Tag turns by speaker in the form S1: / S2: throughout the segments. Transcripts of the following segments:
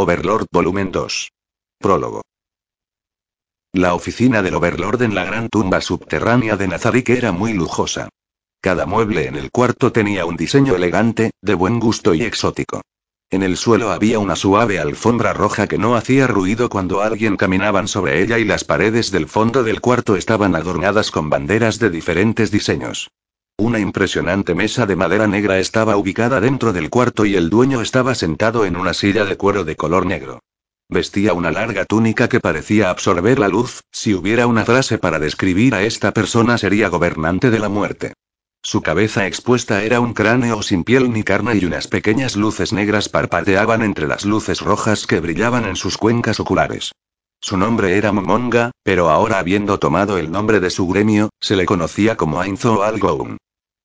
S1: Overlord Volumen 2. Prólogo. La oficina del Overlord en la gran tumba subterránea de Nazarik era muy lujosa. Cada mueble en el cuarto tenía un diseño elegante, de buen gusto y exótico. En el suelo había una suave alfombra roja que no hacía ruido cuando alguien caminaban sobre ella y las paredes del fondo del cuarto estaban adornadas con banderas de diferentes diseños. Una impresionante mesa de madera negra estaba ubicada dentro del cuarto y el dueño estaba sentado en una silla de cuero de color negro. Vestía una larga túnica que parecía absorber la luz, si hubiera una frase para describir a esta persona sería gobernante de la muerte. Su cabeza expuesta era un cráneo sin piel ni carne y unas pequeñas luces negras parpadeaban entre las luces rojas que brillaban en sus cuencas oculares. Su nombre era Momonga, pero ahora habiendo tomado el nombre de su gremio, se le conocía como Ainzo o.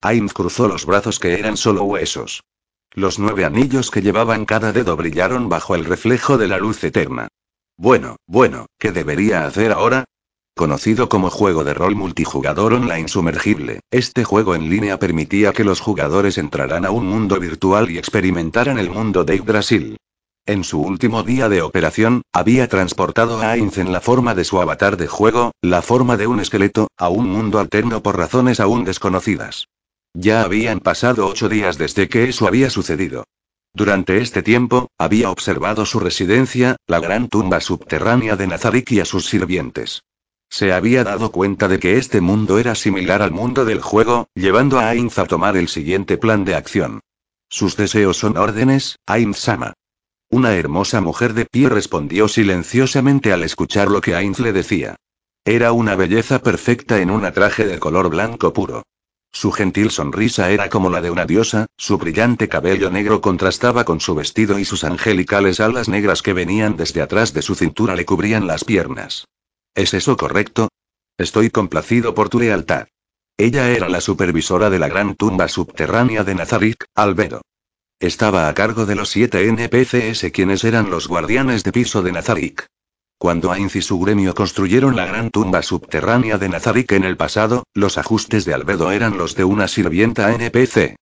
S1: Ainz cruzó los brazos que eran solo huesos. Los nueve anillos que llevaba en cada dedo brillaron bajo el reflejo de la luz eterna. Bueno, bueno, ¿qué debería hacer ahora? Conocido como juego de rol multijugador online sumergible, este juego en línea permitía que los jugadores entraran a un mundo virtual y experimentaran el mundo de Yggdrasil. En su último día de operación, había transportado a Ainz en la forma de su avatar de juego, la forma de un esqueleto, a un mundo alterno por razones aún desconocidas. Ya habían pasado ocho días desde que eso había sucedido. Durante este tiempo, había observado su residencia, la gran tumba subterránea de Nazarik y a sus sirvientes. Se había dado cuenta de que este mundo era similar al mundo del juego, llevando a Ainz a tomar el siguiente plan de acción. Sus deseos son órdenes, Ainz-sama. Una hermosa mujer de pie respondió silenciosamente al escuchar lo que Ainz le decía. Era una belleza perfecta en un traje de color blanco puro. Su gentil sonrisa era como la de una diosa, su brillante cabello negro contrastaba con su vestido y sus angelicales alas negras que venían desde atrás de su cintura le cubrían las piernas. ¿Es eso correcto? Estoy complacido por tu lealtad. Ella era la supervisora de la gran tumba subterránea de Nazarik, Albedo. Estaba a cargo de los siete NPCS quienes eran los guardianes de piso de Nazarik. Cuando Ainz y su gremio construyeron la gran tumba subterránea de Nazarik en el pasado, los ajustes de Albedo eran los de una sirvienta NPC.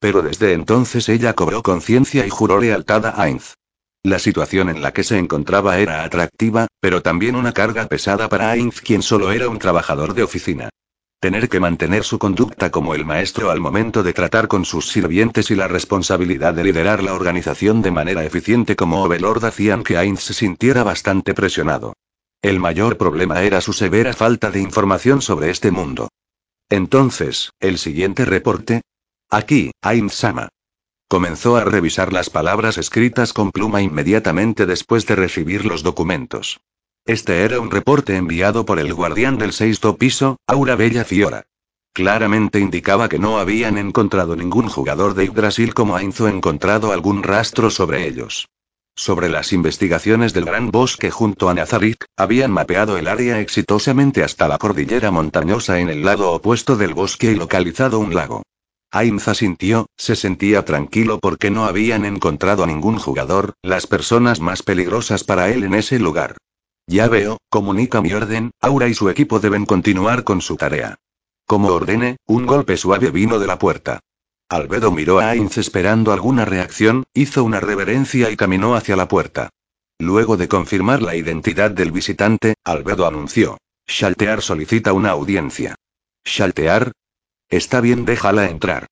S1: Pero desde entonces ella cobró conciencia y juró lealtad a Ainz. La situación en la que se encontraba era atractiva, pero también una carga pesada para Ainz, quien solo era un trabajador de oficina. Tener que mantener su conducta como el maestro al momento de tratar con sus sirvientes y la responsabilidad de liderar la organización de manera eficiente como Overlord hacían que Ainz se sintiera bastante presionado. El mayor problema era su severa falta de información sobre este mundo. Entonces, el siguiente reporte. Aquí, Ainz-sama. Comenzó a revisar las palabras escritas con pluma inmediatamente después de recibir los documentos. Este era un reporte enviado por el guardián del sexto piso, Aura Bella Fiora. Claramente indicaba que no habían encontrado ningún jugador de Yggdrasil como Ainzo encontrado algún rastro sobre ellos. Sobre las investigaciones del gran bosque junto a Nazarik, habían mapeado el área exitosamente hasta la cordillera montañosa en el lado opuesto del bosque y localizado un lago. Ainza sintió, se sentía tranquilo porque no habían encontrado a ningún jugador, las personas más peligrosas para él en ese lugar. Ya veo, comunica mi orden, Aura y su equipo deben continuar con su tarea. Como ordene, un golpe suave vino de la puerta. Albedo miró a Ainz esperando alguna reacción, hizo una reverencia y caminó hacia la puerta. Luego de confirmar la identidad del visitante, Albedo anunció. Shaltear solicita una audiencia. ¿Shaltear? Está bien, déjala entrar.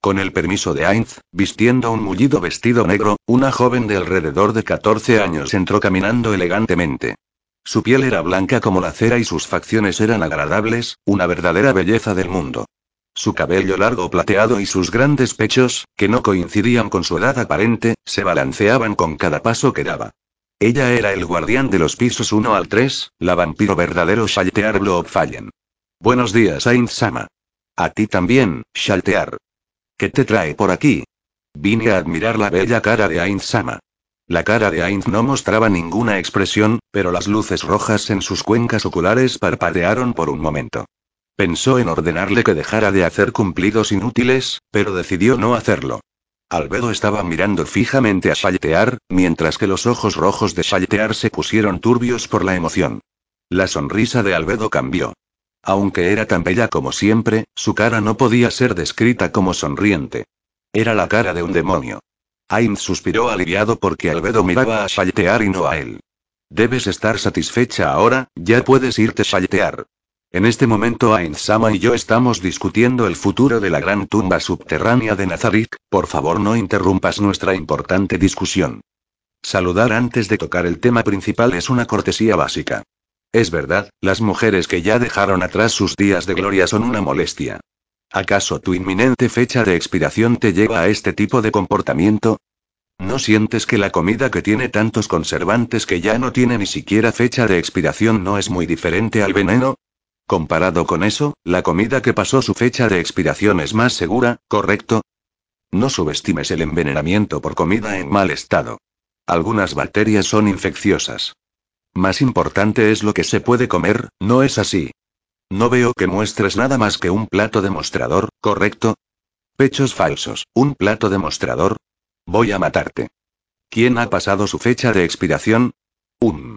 S1: Con el permiso de Ainz, vistiendo un mullido vestido negro, una joven de alrededor de 14 años entró caminando elegantemente. Su piel era blanca como la cera y sus facciones eran agradables, una verdadera belleza del mundo. Su cabello largo plateado y sus grandes pechos, que no coincidían con su edad aparente, se balanceaban con cada paso que daba. Ella era el guardián de los pisos 1 al 3, la vampiro verdadero Shaltear Fallen. Buenos días, Ainz-sama. A ti también, Shaltear. ¿Qué te trae por aquí? Vine a admirar la bella cara de Ainz-sama. La cara de Ainz no mostraba ninguna expresión, pero las luces rojas en sus cuencas oculares parpadearon por un momento. Pensó en ordenarle que dejara de hacer cumplidos inútiles, pero decidió no hacerlo. Albedo estaba mirando fijamente a Shaltear, mientras que los ojos rojos de Shaltear se pusieron turbios por la emoción. La sonrisa de Albedo cambió. Aunque era tan bella como siempre, su cara no podía ser descrita como sonriente. Era la cara de un demonio. Ainz suspiró aliviado porque Albedo miraba a Shaltear y no a él. Debes estar satisfecha ahora, ya puedes irte Shaltear. En este momento Ainz-sama y yo estamos discutiendo el futuro de la gran tumba subterránea de Nazarik, por favor no interrumpas nuestra importante discusión. Saludar antes de tocar el tema principal es una cortesía básica. Es verdad, las mujeres que ya dejaron atrás sus días de gloria son una molestia. ¿Acaso tu inminente fecha de expiración te lleva a este tipo de comportamiento? ¿No sientes que la comida que tiene tantos conservantes que ya no tiene ni siquiera fecha de expiración no es muy diferente al veneno? Comparado con eso, la comida que pasó su fecha de expiración es más segura, ¿correcto? No subestimes el envenenamiento por comida en mal estado. Algunas bacterias son infecciosas. Más importante es lo que se puede comer, ¿no es así? No veo que muestres nada más que un plato demostrador, ¿correcto? Pechos falsos, un plato demostrador. Voy a matarte. ¿Quién ha pasado su fecha de expiración? Un.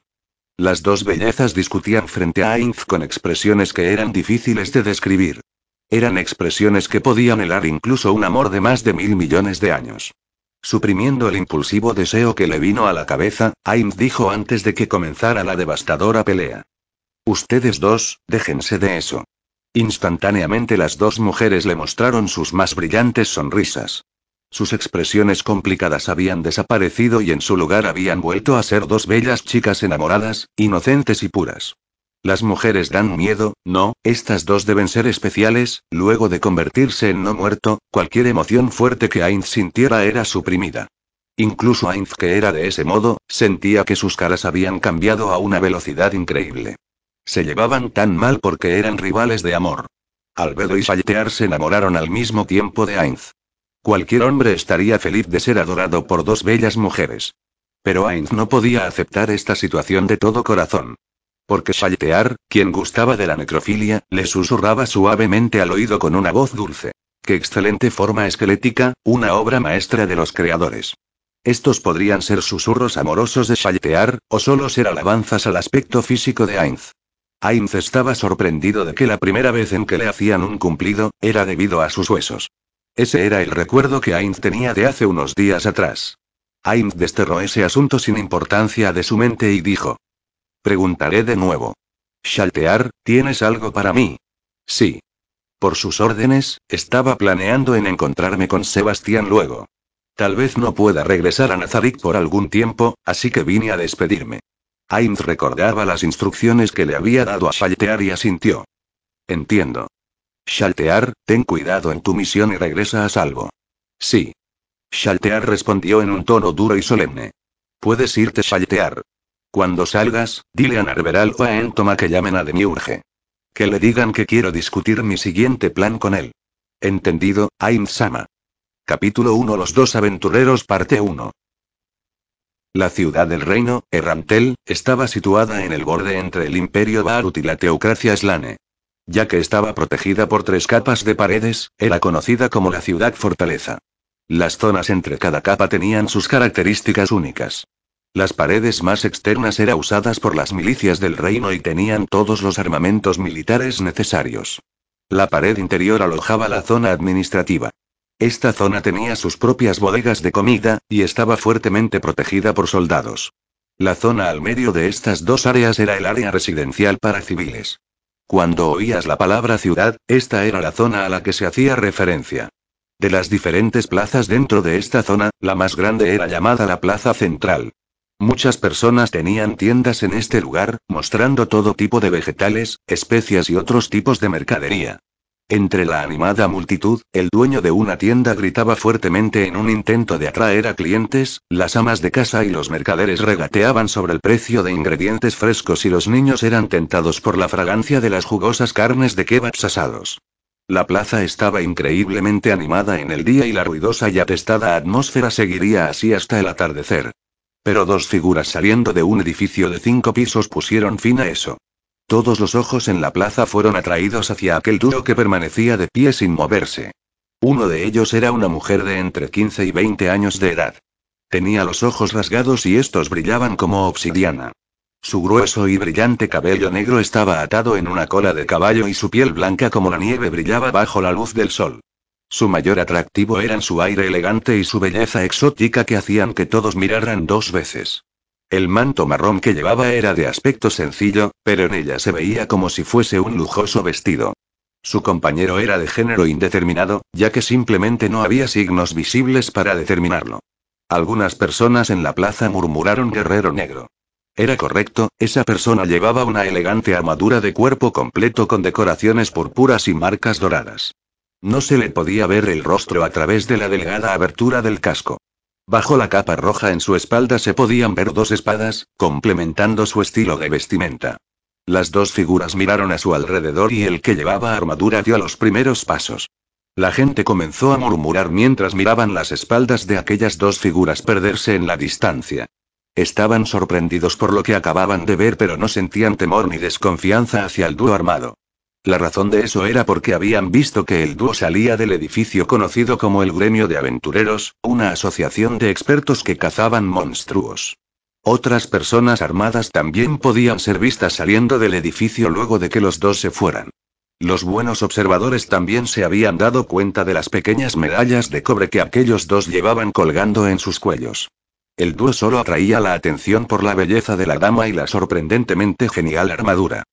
S1: Las dos bellezas discutían frente a Ainz con expresiones que eran difíciles de describir. Eran expresiones que podían helar incluso un amor de más de mil millones de años. Suprimiendo el impulsivo deseo que le vino a la cabeza, Ainz dijo antes de que comenzara la devastadora pelea. Ustedes dos, déjense de eso. Instantáneamente las dos mujeres le mostraron sus más brillantes sonrisas. Sus expresiones complicadas habían desaparecido y en su lugar habían vuelto a ser dos bellas chicas enamoradas, inocentes y puras. Las mujeres dan miedo, no, estas dos deben ser especiales, luego de convertirse en no muerto, cualquier emoción fuerte que Ainz sintiera era suprimida. Incluso Ainz que era de ese modo, sentía que sus caras habían cambiado a una velocidad increíble. Se llevaban tan mal porque eran rivales de amor. Albedo y Saltear se enamoraron al mismo tiempo de Ainz. Cualquier hombre estaría feliz de ser adorado por dos bellas mujeres. Pero Ainz no podía aceptar esta situación de todo corazón. Porque Saltear, quien gustaba de la necrofilia, le susurraba suavemente al oído con una voz dulce. Qué excelente forma esquelética, una obra maestra de los creadores. Estos podrían ser susurros amorosos de Saltear, o solo ser alabanzas al aspecto físico de Ainz. Ainz estaba sorprendido de que la primera vez en que le hacían un cumplido, era debido a sus huesos. Ese era el recuerdo que Ainz tenía de hace unos días atrás. Ainz desterró ese asunto sin importancia de su mente y dijo. Preguntaré de nuevo. Shaltear, ¿tienes algo para mí? Sí. Por sus órdenes, estaba planeando en encontrarme con Sebastián luego. Tal vez no pueda regresar a Nazarik por algún tiempo, así que vine a despedirme. Ainz recordaba las instrucciones que le había dado a Shaltear y asintió. Entiendo. Shaltear, ten cuidado en tu misión y regresa a salvo. Sí. Shaltear respondió en un tono duro y solemne. Puedes irte, Shaltear. Cuando salgas, dile a Narveral o a Entoma que llamen a Demiurge. Que le digan que quiero discutir mi siguiente plan con él. Entendido, Ainz-sama. Capítulo 1 Los dos aventureros parte 1. La ciudad del reino, Errantel, estaba situada en el borde entre el imperio Barut y la teocracia Slane. Ya que estaba protegida por tres capas de paredes, era conocida como la ciudad fortaleza. Las zonas entre cada capa tenían sus características únicas. Las paredes más externas eran usadas por las milicias del reino y tenían todos los armamentos militares necesarios. La pared interior alojaba la zona administrativa. Esta zona tenía sus propias bodegas de comida, y estaba fuertemente protegida por soldados. La zona al medio de estas dos áreas era el área residencial para civiles. Cuando oías la palabra ciudad, esta era la zona a la que se hacía referencia. De las diferentes plazas dentro de esta zona, la más grande era llamada la Plaza Central. Muchas personas tenían tiendas en este lugar, mostrando todo tipo de vegetales, especias y otros tipos de mercadería. Entre la animada multitud, el dueño de una tienda gritaba fuertemente en un intento de atraer a clientes, las amas de casa y los mercaderes regateaban sobre el precio de ingredientes frescos y los niños eran tentados por la fragancia de las jugosas carnes de kebabs asados. La plaza estaba increíblemente animada en el día y la ruidosa y atestada atmósfera seguiría así hasta el atardecer. Pero dos figuras saliendo de un edificio de cinco pisos pusieron fin a eso. Todos los ojos en la plaza fueron atraídos hacia aquel dúo que permanecía de pie sin moverse. Uno de ellos era una mujer de entre 15 y 20 años de edad. Tenía los ojos rasgados y estos brillaban como obsidiana. Su grueso y brillante cabello negro estaba atado en una cola de caballo y su piel blanca como la nieve brillaba bajo la luz del sol. Su mayor atractivo eran su aire elegante y su belleza exótica que hacían que todos miraran dos veces. El manto marrón que llevaba era de aspecto sencillo, pero en ella se veía como si fuese un lujoso vestido. Su compañero era de género indeterminado, ya que simplemente no había signos visibles para determinarlo. Algunas personas en la plaza murmuraron guerrero negro. Era correcto, esa persona llevaba una elegante armadura de cuerpo completo con decoraciones purpuras y marcas doradas. No se le podía ver el rostro a través de la delgada abertura del casco. Bajo la capa roja en su espalda se podían ver dos espadas, complementando su estilo de vestimenta. Las dos figuras miraron a su alrededor y el que llevaba armadura dio los primeros pasos. La gente comenzó a murmurar mientras miraban las espaldas de aquellas dos figuras perderse en la distancia. Estaban sorprendidos por lo que acababan de ver pero no sentían temor ni desconfianza hacia el dúo armado. La razón de eso era porque habían visto que el dúo salía del edificio conocido como el Gremio de Aventureros, una asociación de expertos que cazaban monstruos. Otras personas armadas también podían ser vistas saliendo del edificio luego de que los dos se fueran. Los buenos observadores también se habían dado cuenta de las pequeñas medallas de cobre que aquellos dos llevaban colgando en sus cuellos. El dúo solo atraía la atención por la belleza de la dama y la sorprendentemente genial armadura.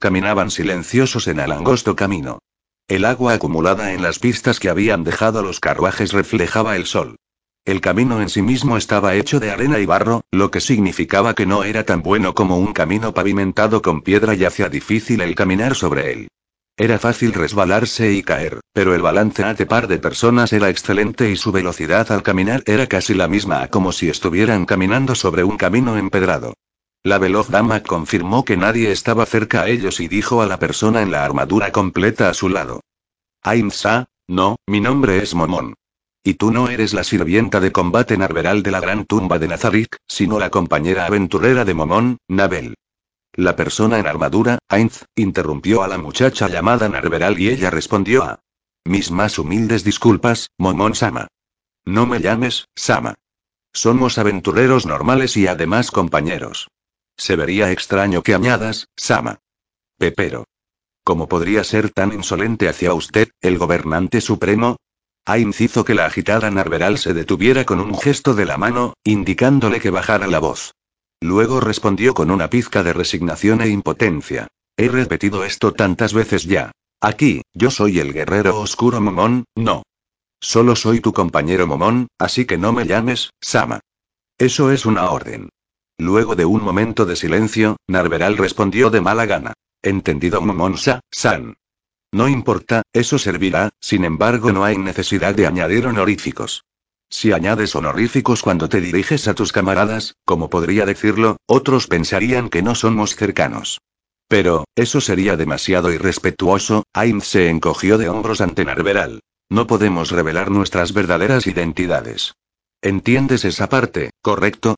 S1: Caminaban silenciosos en el angosto camino. El agua acumulada en las pistas que habían dejado los carruajes reflejaba el sol. El camino en sí mismo estaba hecho de arena y barro, lo que significaba que no era tan bueno como un camino pavimentado con piedra y hacía difícil el caminar sobre él. Era fácil resbalarse y caer, pero el balance ante par de personas era excelente y su velocidad al caminar era casi la misma a como si estuvieran caminando sobre un camino empedrado. La veloz dama confirmó que nadie estaba cerca a ellos y dijo a la persona en la armadura completa a su lado. Ainsa, no, mi nombre es Momón. Y tú no eres la sirvienta de combate narveral de la gran tumba de Nazarik, sino la compañera aventurera de Momón, Nabel. La persona en armadura, Ainz, interrumpió a la muchacha llamada Narveral y ella respondió a mis más humildes disculpas, Momón Sama. No me llames, Sama. Somos aventureros normales y además compañeros. Se vería extraño que añadas, Sama. Pepero. ¿Cómo podría ser tan insolente hacia usted, el gobernante supremo? Ha hizo que la agitada Narveral se detuviera con un gesto de la mano, indicándole que bajara la voz. Luego respondió con una pizca de resignación e impotencia. He repetido esto tantas veces ya. Aquí, yo soy el guerrero oscuro Momón, no. Solo soy tu compañero Momón, así que no me llames, Sama. Eso es una orden. Luego de un momento de silencio, Narveral respondió de mala gana. Entendido Momonsa, San. No importa, eso servirá, sin embargo no hay necesidad de añadir honoríficos. Si añades honoríficos cuando te diriges a tus camaradas, como podría decirlo, otros pensarían que no somos cercanos. Pero, eso sería demasiado irrespetuoso, Ainz se encogió de hombros ante Narveral. No podemos revelar nuestras verdaderas identidades. ¿Entiendes esa parte, correcto?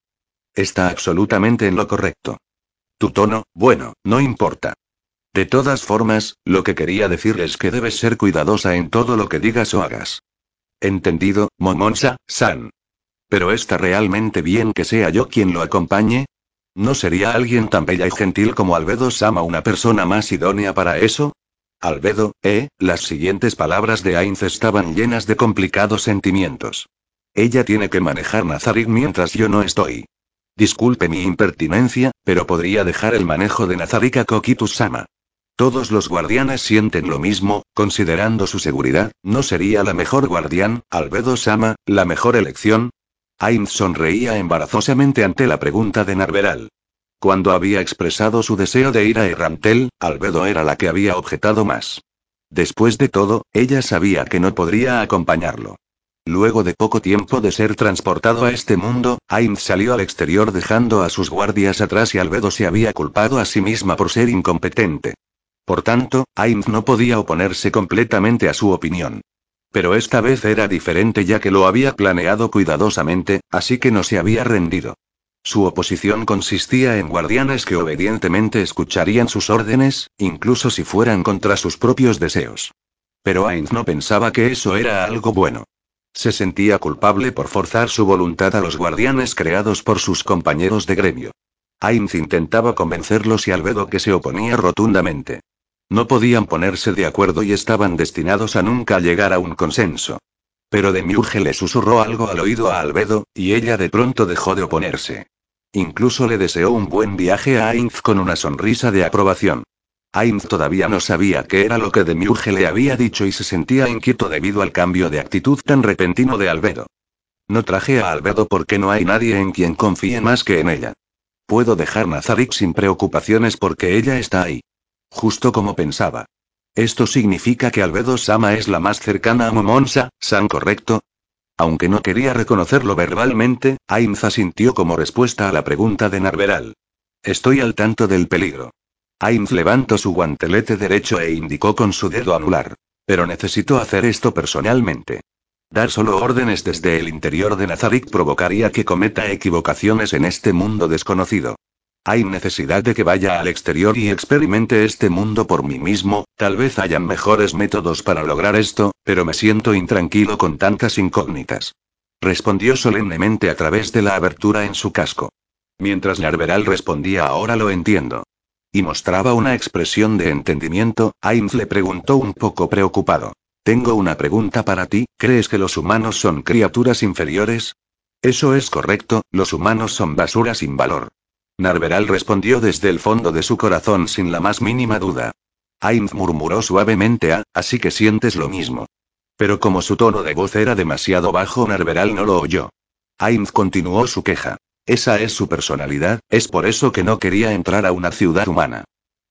S1: Está absolutamente en lo correcto. Tu tono, bueno, no importa. De todas formas, lo que quería decir es que debes ser cuidadosa en todo lo que digas o hagas. Entendido, Momonsa, San. Pero está realmente bien que sea yo quien lo acompañe. ¿No sería alguien tan bella y gentil como Albedo Sama una persona más idónea para eso? Albedo, eh, las siguientes palabras de Ainz estaban llenas de complicados sentimientos. Ella tiene que manejar Nazarik mientras yo no estoy. Disculpe mi impertinencia, pero podría dejar el manejo de Nazarik a Kokitu-sama. Todos los guardianes sienten lo mismo, considerando su seguridad, ¿no sería la mejor guardián, Albedo Sama, la mejor elección? Ainz sonreía embarazosamente ante la pregunta de Narveral. Cuando había expresado su deseo de ir a Errantel, Albedo era la que había objetado más. Después de todo, ella sabía que no podría acompañarlo. Luego de poco tiempo de ser transportado a este mundo, Ainz salió al exterior dejando a sus guardias atrás y Albedo se había culpado a sí misma por ser incompetente. Por tanto, Ainz no podía oponerse completamente a su opinión. Pero esta vez era diferente ya que lo había planeado cuidadosamente, así que no se había rendido. Su oposición consistía en guardianes que obedientemente escucharían sus órdenes, incluso si fueran contra sus propios deseos. Pero Ainz no pensaba que eso era algo bueno. Se sentía culpable por forzar su voluntad a los guardianes creados por sus compañeros de gremio. Ainz intentaba convencerlos y Albedo que se oponía rotundamente. No podían ponerse de acuerdo y estaban destinados a nunca llegar a un consenso. Pero Demiurge le susurró algo al oído a Albedo, y ella de pronto dejó de oponerse. Incluso le deseó un buen viaje a Ainz con una sonrisa de aprobación. Ainz todavía no sabía qué era lo que Demiurge le había dicho y se sentía inquieto debido al cambio de actitud tan repentino de Albedo. No traje a Albedo porque no hay nadie en quien confíe más que en ella. Puedo dejar Nazarik sin preocupaciones porque ella está ahí. Justo como pensaba. Esto significa que Albedo Sama es la más cercana a Momonsa, ¿san correcto? Aunque no quería reconocerlo verbalmente, Ainza sintió como respuesta a la pregunta de Narveral. Estoy al tanto del peligro. Ainz levantó su guantelete derecho e indicó con su dedo anular. Pero necesito hacer esto personalmente. Dar solo órdenes desde el interior de Nazarik provocaría que cometa equivocaciones en este mundo desconocido. Hay necesidad de que vaya al exterior y experimente este mundo por mí mismo, tal vez hayan mejores métodos para lograr esto, pero me siento intranquilo con tantas incógnitas. Respondió solemnemente a través de la abertura en su casco. Mientras Narveral respondía ahora lo entiendo. Y mostraba una expresión de entendimiento, Ainz le preguntó un poco preocupado. Tengo una pregunta para ti, ¿crees que los humanos son criaturas inferiores? Eso es correcto, los humanos son basura sin valor. Narveral respondió desde el fondo de su corazón sin la más mínima duda. Ainz murmuró suavemente ah, así que sientes lo mismo. Pero como su tono de voz era demasiado bajo, Narveral no lo oyó. Ainz continuó su queja. Esa es su personalidad, es por eso que no quería entrar a una ciudad humana.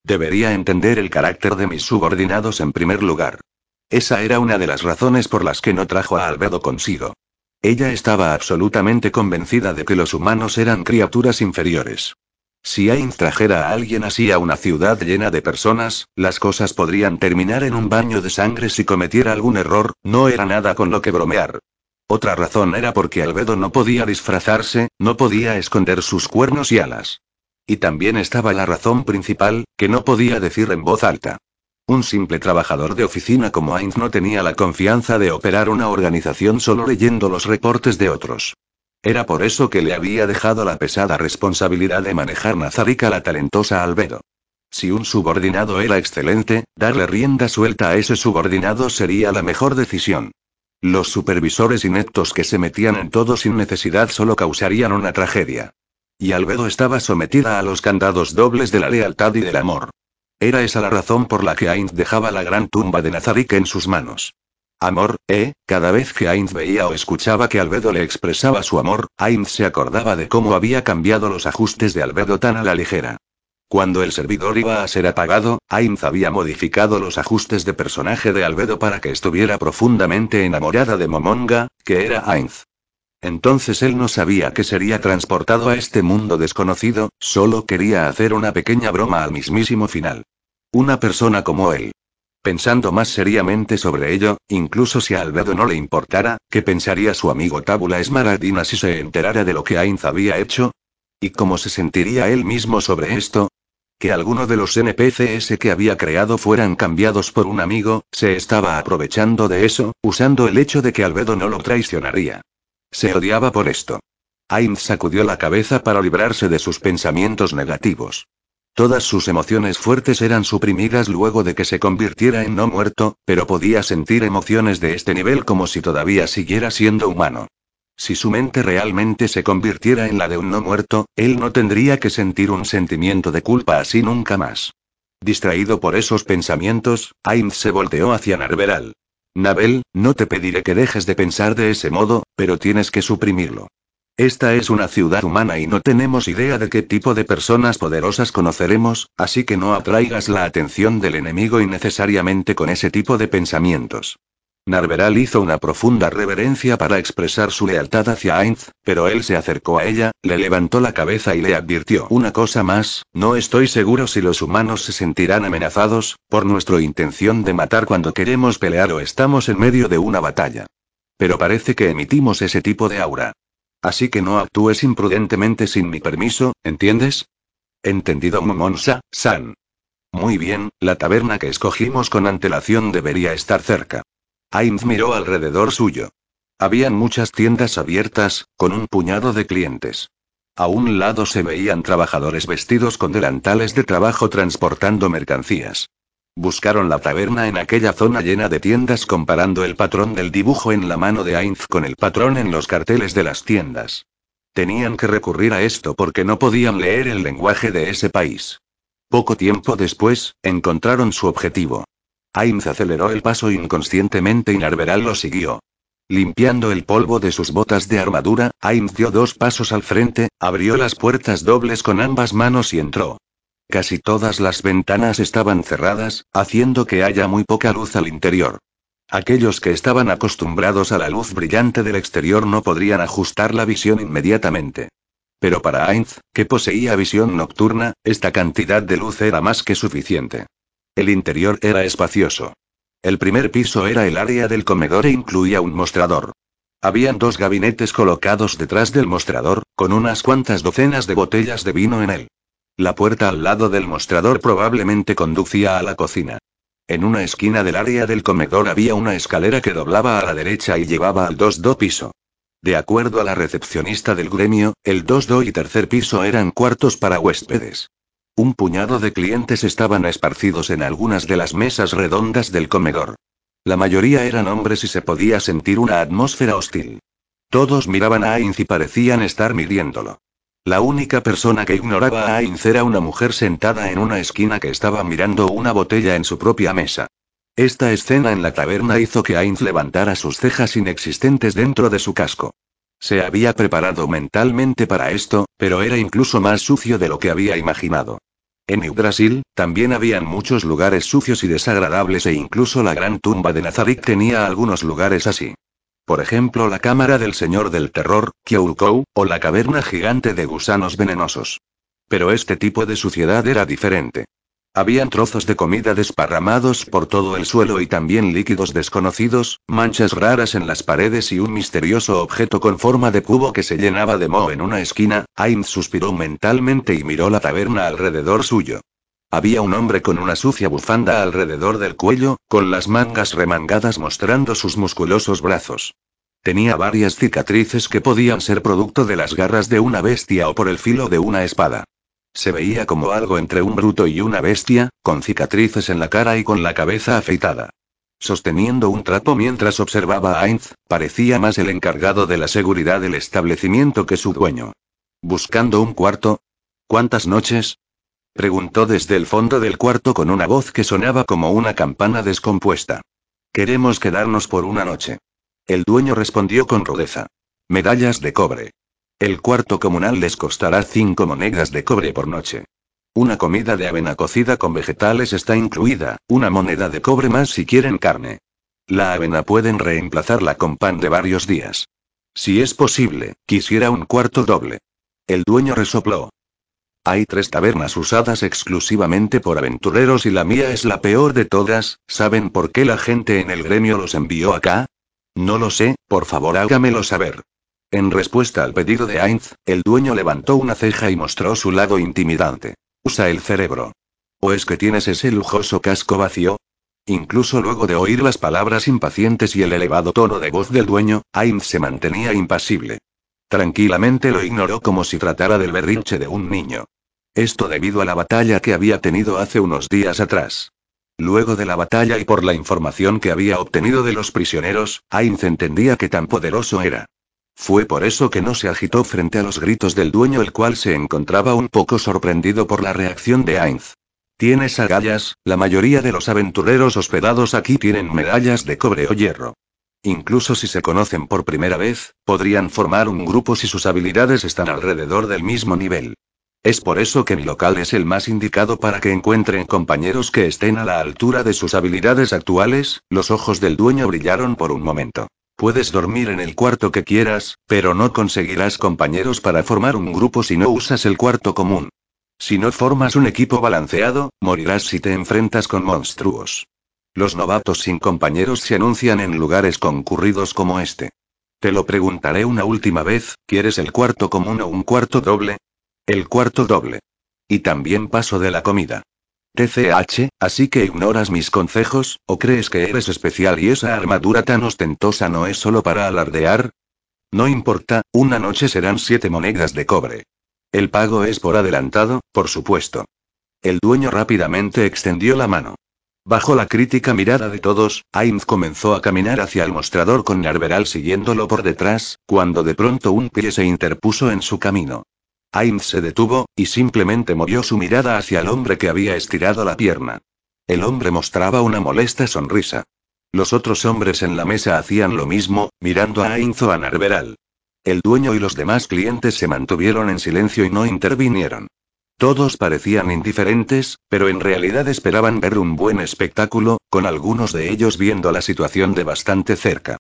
S1: Debería entender el carácter de mis subordinados en primer lugar. Esa era una de las razones por las que no trajo a Albedo consigo. Ella estaba absolutamente convencida de que los humanos eran criaturas inferiores. Si Ainz trajera a alguien así a una ciudad llena de personas, las cosas podrían terminar en un baño de sangre si cometiera algún error, no era nada con lo que bromear. Otra razón era porque Albedo no podía disfrazarse, no podía esconder sus cuernos y alas. Y también estaba la razón principal, que no podía decir en voz alta. Un simple trabajador de oficina como Ainz no tenía la confianza de operar una organización solo leyendo los reportes de otros. Era por eso que le había dejado la pesada responsabilidad de manejar Nazarica la talentosa Albedo. Si un subordinado era excelente, darle rienda suelta a ese subordinado sería la mejor decisión. Los supervisores ineptos que se metían en todo sin necesidad solo causarían una tragedia. Y Albedo estaba sometida a los candados dobles de la lealtad y del amor. Era esa la razón por la que Ainz dejaba la gran tumba de Nazarik en sus manos. Amor, ¿eh? Cada vez que Ainz veía o escuchaba que Albedo le expresaba su amor, Ainz se acordaba de cómo había cambiado los ajustes de Albedo tan a la ligera. Cuando el servidor iba a ser apagado, Ainz había modificado los ajustes de personaje de Albedo para que estuviera profundamente enamorada de Momonga, que era Ainz. Entonces él no sabía que sería transportado a este mundo desconocido, solo quería hacer una pequeña broma al mismísimo final. Una persona como él. Pensando más seriamente sobre ello, incluso si a Albedo no le importara, ¿qué pensaría su amigo Tábula Esmaradina si se enterara de lo que Ainz había hecho? ¿Y cómo se sentiría él mismo sobre esto? Que alguno de los NPCs que había creado fueran cambiados por un amigo, se estaba aprovechando de eso, usando el hecho de que Albedo no lo traicionaría. Se odiaba por esto. Ainz sacudió la cabeza para librarse de sus pensamientos negativos. Todas sus emociones fuertes eran suprimidas luego de que se convirtiera en no muerto, pero podía sentir emociones de este nivel como si todavía siguiera siendo humano. Si su mente realmente se convirtiera en la de un no muerto, él no tendría que sentir un sentimiento de culpa así nunca más. Distraído por esos pensamientos, Ainz se volteó hacia Narveral. Nabel, no te pediré que dejes de pensar de ese modo, pero tienes que suprimirlo. Esta es una ciudad humana y no tenemos idea de qué tipo de personas poderosas conoceremos, así que no atraigas la atención del enemigo innecesariamente con ese tipo de pensamientos. Narveral hizo una profunda reverencia para expresar su lealtad hacia Ainz, pero él se acercó a ella, le levantó la cabeza y le advirtió una cosa más, no estoy seguro si los humanos se sentirán amenazados, por nuestra intención de matar cuando queremos pelear o estamos en medio de una batalla. Pero parece que emitimos ese tipo de aura. Así que no actúes imprudentemente sin mi permiso, ¿entiendes? Entendido Momonsa, San. Muy bien, la taberna que escogimos con antelación debería estar cerca. Ainz miró alrededor suyo. Habían muchas tiendas abiertas, con un puñado de clientes. A un lado se veían trabajadores vestidos con delantales de trabajo transportando mercancías. Buscaron la taberna en aquella zona llena de tiendas comparando el patrón del dibujo en la mano de Ainz con el patrón en los carteles de las tiendas. Tenían que recurrir a esto porque no podían leer el lenguaje de ese país. Poco tiempo después, encontraron su objetivo. Ainz aceleró el paso inconscientemente y Narveral lo siguió. Limpiando el polvo de sus botas de armadura, Ainz dio dos pasos al frente, abrió las puertas dobles con ambas manos y entró. Casi todas las ventanas estaban cerradas, haciendo que haya muy poca luz al interior. Aquellos que estaban acostumbrados a la luz brillante del exterior no podrían ajustar la visión inmediatamente. Pero para Ainz, que poseía visión nocturna, esta cantidad de luz era más que suficiente. El interior era espacioso. El primer piso era el área del comedor e incluía un mostrador. Habían dos gabinetes colocados detrás del mostrador, con unas cuantas docenas de botellas de vino en él. La puerta al lado del mostrador probablemente conducía a la cocina. En una esquina del área del comedor había una escalera que doblaba a la derecha y llevaba al 2-2 piso. De acuerdo a la recepcionista del gremio, el 2-2 y tercer piso eran cuartos para huéspedes. Un puñado de clientes estaban esparcidos en algunas de las mesas redondas del comedor. La mayoría eran hombres y se podía sentir una atmósfera hostil. Todos miraban a Ainz y parecían estar midiéndolo. La única persona que ignoraba a Ainz era una mujer sentada en una esquina que estaba mirando una botella en su propia mesa. Esta escena en la taberna hizo que Ainz levantara sus cejas inexistentes dentro de su casco. Se había preparado mentalmente para esto, pero era incluso más sucio de lo que había imaginado. En Brasil, también habían muchos lugares sucios y desagradables e incluso la gran tumba de Nazarik tenía algunos lugares así. Por ejemplo, la cámara del Señor del Terror, Kyoulkou, o la caverna gigante de gusanos venenosos. Pero este tipo de suciedad era diferente. Habían trozos de comida desparramados por todo el suelo y también líquidos desconocidos, manchas raras en las paredes y un misterioso objeto con forma de cubo que se llenaba de moho en una esquina. Ainz suspiró mentalmente y miró la taberna alrededor suyo. Había un hombre con una sucia bufanda alrededor del cuello, con las mangas remangadas mostrando sus musculosos brazos. Tenía varias cicatrices que podían ser producto de las garras de una bestia o por el filo de una espada. Se veía como algo entre un bruto y una bestia, con cicatrices en la cara y con la cabeza afeitada. Sosteniendo un trapo mientras observaba a Ainz, parecía más el encargado de la seguridad del establecimiento que su dueño. ¿Buscando un cuarto? ¿Cuántas noches? Preguntó desde el fondo del cuarto con una voz que sonaba como una campana descompuesta. Queremos quedarnos por una noche. El dueño respondió con rudeza. Medallas de cobre. El cuarto comunal les costará cinco monedas de cobre por noche. Una comida de avena cocida con vegetales está incluida, una moneda de cobre más si quieren carne. La avena pueden reemplazarla con pan de varios días. Si es posible, quisiera un cuarto doble. El dueño resopló. Hay tres tabernas usadas exclusivamente por aventureros y la mía es la peor de todas, ¿saben por qué la gente en el gremio los envió acá? No lo sé, por favor hágamelo saber. En respuesta al pedido de Ainz, el dueño levantó una ceja y mostró su lado intimidante. Usa el cerebro. ¿O es que tienes ese lujoso casco vacío? Incluso luego de oír las palabras impacientes y el elevado tono de voz del dueño, Ainz se mantenía impasible. Tranquilamente lo ignoró como si tratara del berrinche de un niño. Esto debido a la batalla que había tenido hace unos días atrás. Luego de la batalla y por la información que había obtenido de los prisioneros, Ainz entendía que tan poderoso era. Fue por eso que no se agitó frente a los gritos del dueño, el cual se encontraba un poco sorprendido por la reacción de Ainz. Tienes agallas, la mayoría de los aventureros hospedados aquí tienen medallas de cobre o hierro. Incluso si se conocen por primera vez, podrían formar un grupo si sus habilidades están alrededor del mismo nivel. Es por eso que mi local es el más indicado para que encuentren compañeros que estén a la altura de sus habilidades actuales. Los ojos del dueño brillaron por un momento. Puedes dormir en el cuarto que quieras, pero no conseguirás compañeros para formar un grupo si no usas el cuarto común. Si no formas un equipo balanceado, morirás si te enfrentas con monstruos. Los novatos sin compañeros se anuncian en lugares concurridos como este. Te lo preguntaré una última vez, ¿quieres el cuarto común o un cuarto doble? El cuarto doble. Y también paso de la comida. TCH, así que ignoras mis consejos, o crees que eres especial y esa armadura tan ostentosa no es solo para alardear? No importa, una noche serán siete monedas de cobre. El pago es por adelantado, por supuesto. El dueño rápidamente extendió la mano. Bajo la crítica mirada de todos, Ainz comenzó a caminar hacia el mostrador con Narveral siguiéndolo por detrás, cuando de pronto un pie se interpuso en su camino. Ainz se detuvo, y simplemente movió su mirada hacia el hombre que había estirado la pierna. El hombre mostraba una molesta sonrisa. Los otros hombres en la mesa hacían lo mismo, mirando a Ainz o a Narveral. El dueño y los demás clientes se mantuvieron en silencio y no intervinieron. Todos parecían indiferentes, pero en realidad esperaban ver un buen espectáculo, con algunos de ellos viendo la situación de bastante cerca.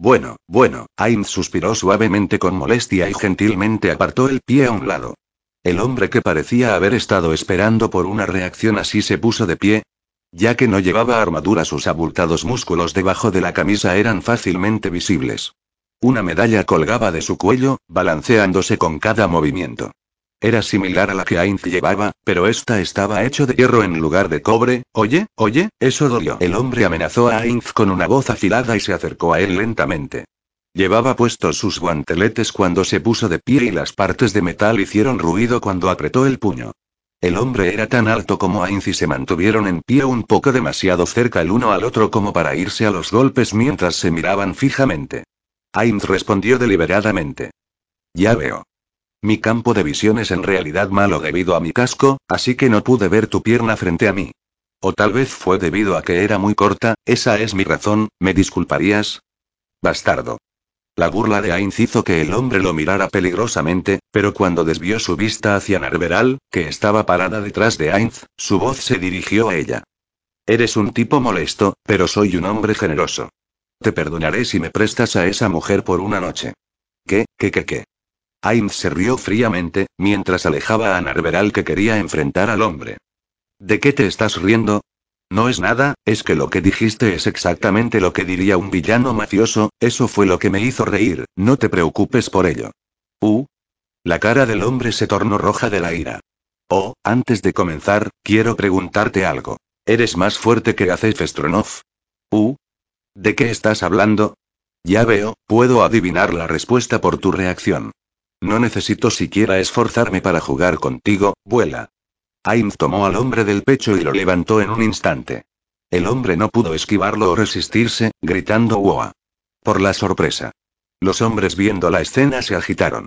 S1: Bueno, bueno, Ainz suspiró suavemente con molestia y gentilmente apartó el pie a un lado. El hombre que parecía haber estado esperando por una reacción así se puso de pie. Ya que no llevaba armadura, sus abultados músculos debajo de la camisa eran fácilmente visibles. Una medalla colgaba de su cuello, balanceándose con cada movimiento. Era similar a la que Ainz llevaba, pero esta estaba hecho de hierro en lugar de cobre. Oye, oye, eso dolió. El hombre amenazó a Ainz con una voz afilada y se acercó a él lentamente. Llevaba puestos sus guanteletes cuando se puso de pie y las partes de metal hicieron ruido cuando apretó el puño. El hombre era tan alto como Ainz y se mantuvieron en pie un poco demasiado cerca el uno al otro como para irse a los golpes mientras se miraban fijamente. Ainz respondió deliberadamente. Ya veo. Mi campo de visión es en realidad malo debido a mi casco, así que no pude ver tu pierna frente a mí. O tal vez fue debido a que era muy corta, esa es mi razón, ¿me disculparías? Bastardo. La burla de Ainz hizo que el hombre lo mirara peligrosamente, pero cuando desvió su vista hacia Narveral, que estaba parada detrás de Ainz, su voz se dirigió a ella. Eres un tipo molesto, pero soy un hombre generoso. Te perdonaré si me prestas a esa mujer por una noche. ¿Qué, qué, qué, qué? Ainz se rió fríamente, mientras alejaba a Narveral que quería enfrentar al hombre. ¿De qué te estás riendo? No es nada, es que lo que dijiste es exactamente lo que diría un villano mafioso, eso fue lo que me hizo reír, no te preocupes por ello. Uh. La cara del hombre se tornó roja de la ira. Oh, antes de comenzar, quiero preguntarte algo. ¿Eres más fuerte que Gacef Stronov? Uh. ¿De qué estás hablando? Ya veo, puedo adivinar la respuesta por tu reacción. No necesito siquiera esforzarme para jugar contigo, vuela. Ainz tomó al hombre del pecho y lo levantó en un instante. El hombre no pudo esquivarlo o resistirse, gritando ¡Woa! Por la sorpresa. Los hombres viendo la escena se agitaron.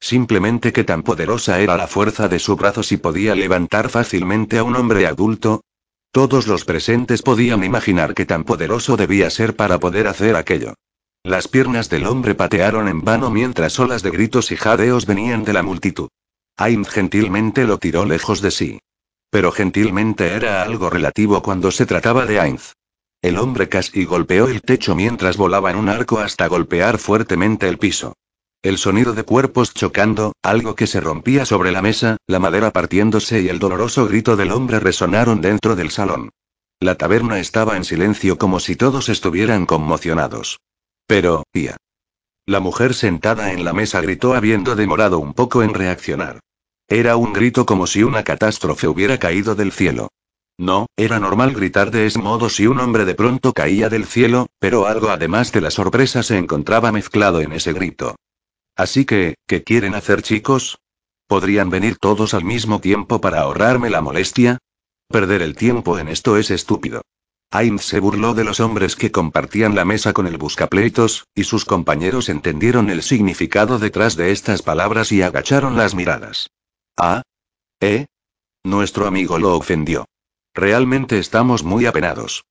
S1: Simplemente que tan poderosa era la fuerza de su brazo si podía levantar fácilmente a un hombre adulto. Todos los presentes podían imaginar que tan poderoso debía ser para poder hacer aquello. Las piernas del hombre patearon en vano mientras olas de gritos y jadeos venían de la multitud. Ainz gentilmente lo tiró lejos de sí. Pero gentilmente era algo relativo cuando se trataba de Ainz. El hombre casi golpeó el techo mientras volaba en un arco hasta golpear fuertemente el piso. El sonido de cuerpos chocando, algo que se rompía sobre la mesa, la madera partiéndose y el doloroso grito del hombre resonaron dentro del salón. La taberna estaba en silencio como si todos estuvieran conmocionados. Pero, tía. La mujer sentada en la mesa gritó habiendo demorado un poco en reaccionar. Era un grito como si una catástrofe hubiera caído del cielo. No, era normal gritar de ese modo si un hombre de pronto caía del cielo, pero algo además de la sorpresa se encontraba mezclado en ese grito. Así que, ¿qué quieren hacer chicos? ¿Podrían venir todos al mismo tiempo para ahorrarme la molestia? Perder el tiempo en esto es estúpido. Ainz se burló de los hombres que compartían la mesa con el buscapleitos, y sus compañeros entendieron el significado detrás de estas palabras y agacharon las miradas. ¿Ah? ¿Eh? Nuestro amigo lo ofendió. Realmente estamos muy apenados.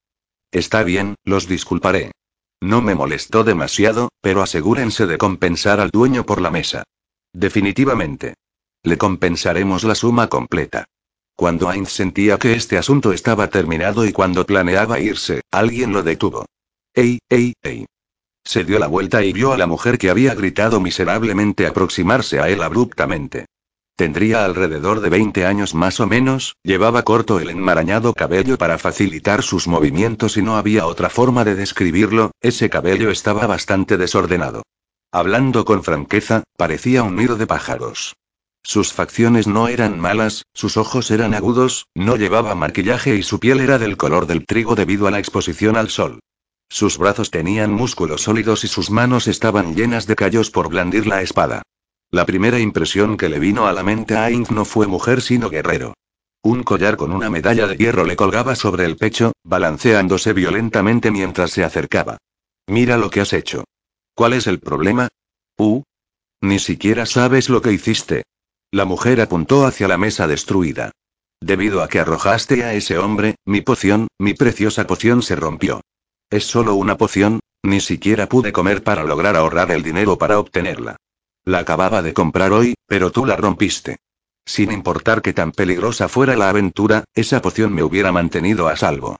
S1: Está bien, los disculparé. No me molestó demasiado, pero asegúrense de compensar al dueño por la mesa. Definitivamente. Le compensaremos la suma completa. Cuando Ainz sentía que este asunto estaba terminado y cuando planeaba irse, alguien lo detuvo. ¡Ey, ey, ey! Se dio la vuelta y vio a la mujer que había gritado miserablemente aproximarse a él abruptamente. Tendría alrededor de 20 años más o menos, llevaba corto el enmarañado cabello para facilitar sus movimientos y no había otra forma de describirlo, ese cabello estaba bastante desordenado. Hablando con franqueza, parecía un nido de pájaros. Sus facciones no eran malas, sus ojos eran agudos, no llevaba maquillaje y su piel era del color del trigo debido a la exposición al sol. Sus brazos tenían músculos sólidos y sus manos estaban llenas de callos por blandir la espada. La primera impresión que le vino a la mente a Ainz no fue mujer sino guerrero. Un collar con una medalla de hierro le colgaba sobre el pecho, balanceándose violentamente mientras se acercaba. Mira lo que has hecho. ¿Cuál es el problema? Uh. Ni siquiera sabes lo que hiciste. La mujer apuntó hacia la mesa destruida. Debido a que arrojaste a ese hombre, mi poción, mi preciosa poción se rompió. Es solo una poción, ni siquiera pude comer para lograr ahorrar el dinero para obtenerla. La acababa de comprar hoy, pero tú la rompiste. Sin importar que tan peligrosa fuera la aventura, esa poción me hubiera mantenido a salvo.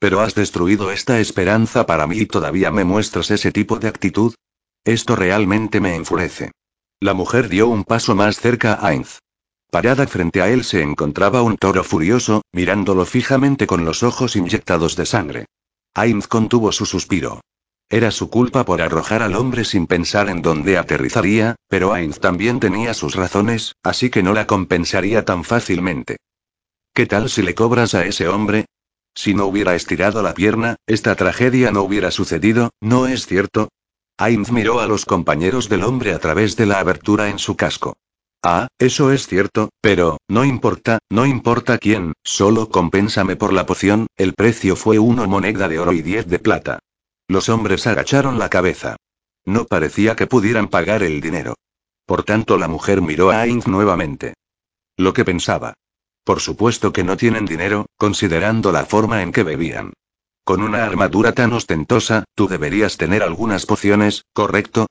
S1: Pero has destruido esta esperanza para mí y todavía me muestras ese tipo de actitud. Esto realmente me enfurece. La mujer dio un paso más cerca a Ainz. Parada frente a él se encontraba un toro furioso, mirándolo fijamente con los ojos inyectados de sangre. Ainz contuvo su suspiro. Era su culpa por arrojar al hombre sin pensar en dónde aterrizaría, pero Ainz también tenía sus razones, así que no la compensaría tan fácilmente. ¿Qué tal si le cobras a ese hombre? Si no hubiera estirado la pierna, esta tragedia no hubiera sucedido, ¿no es cierto? Ainz miró a los compañeros del hombre a través de la abertura en su casco. Ah, eso es cierto, pero, no importa, no importa quién, solo compénsame por la poción, el precio fue una moneda de oro y diez de plata. Los hombres agacharon la cabeza. No parecía que pudieran pagar el dinero. Por tanto, la mujer miró a Ainz nuevamente. Lo que pensaba. Por supuesto que no tienen dinero, considerando la forma en que bebían. Con una armadura tan ostentosa, tú deberías tener algunas pociones, ¿correcto?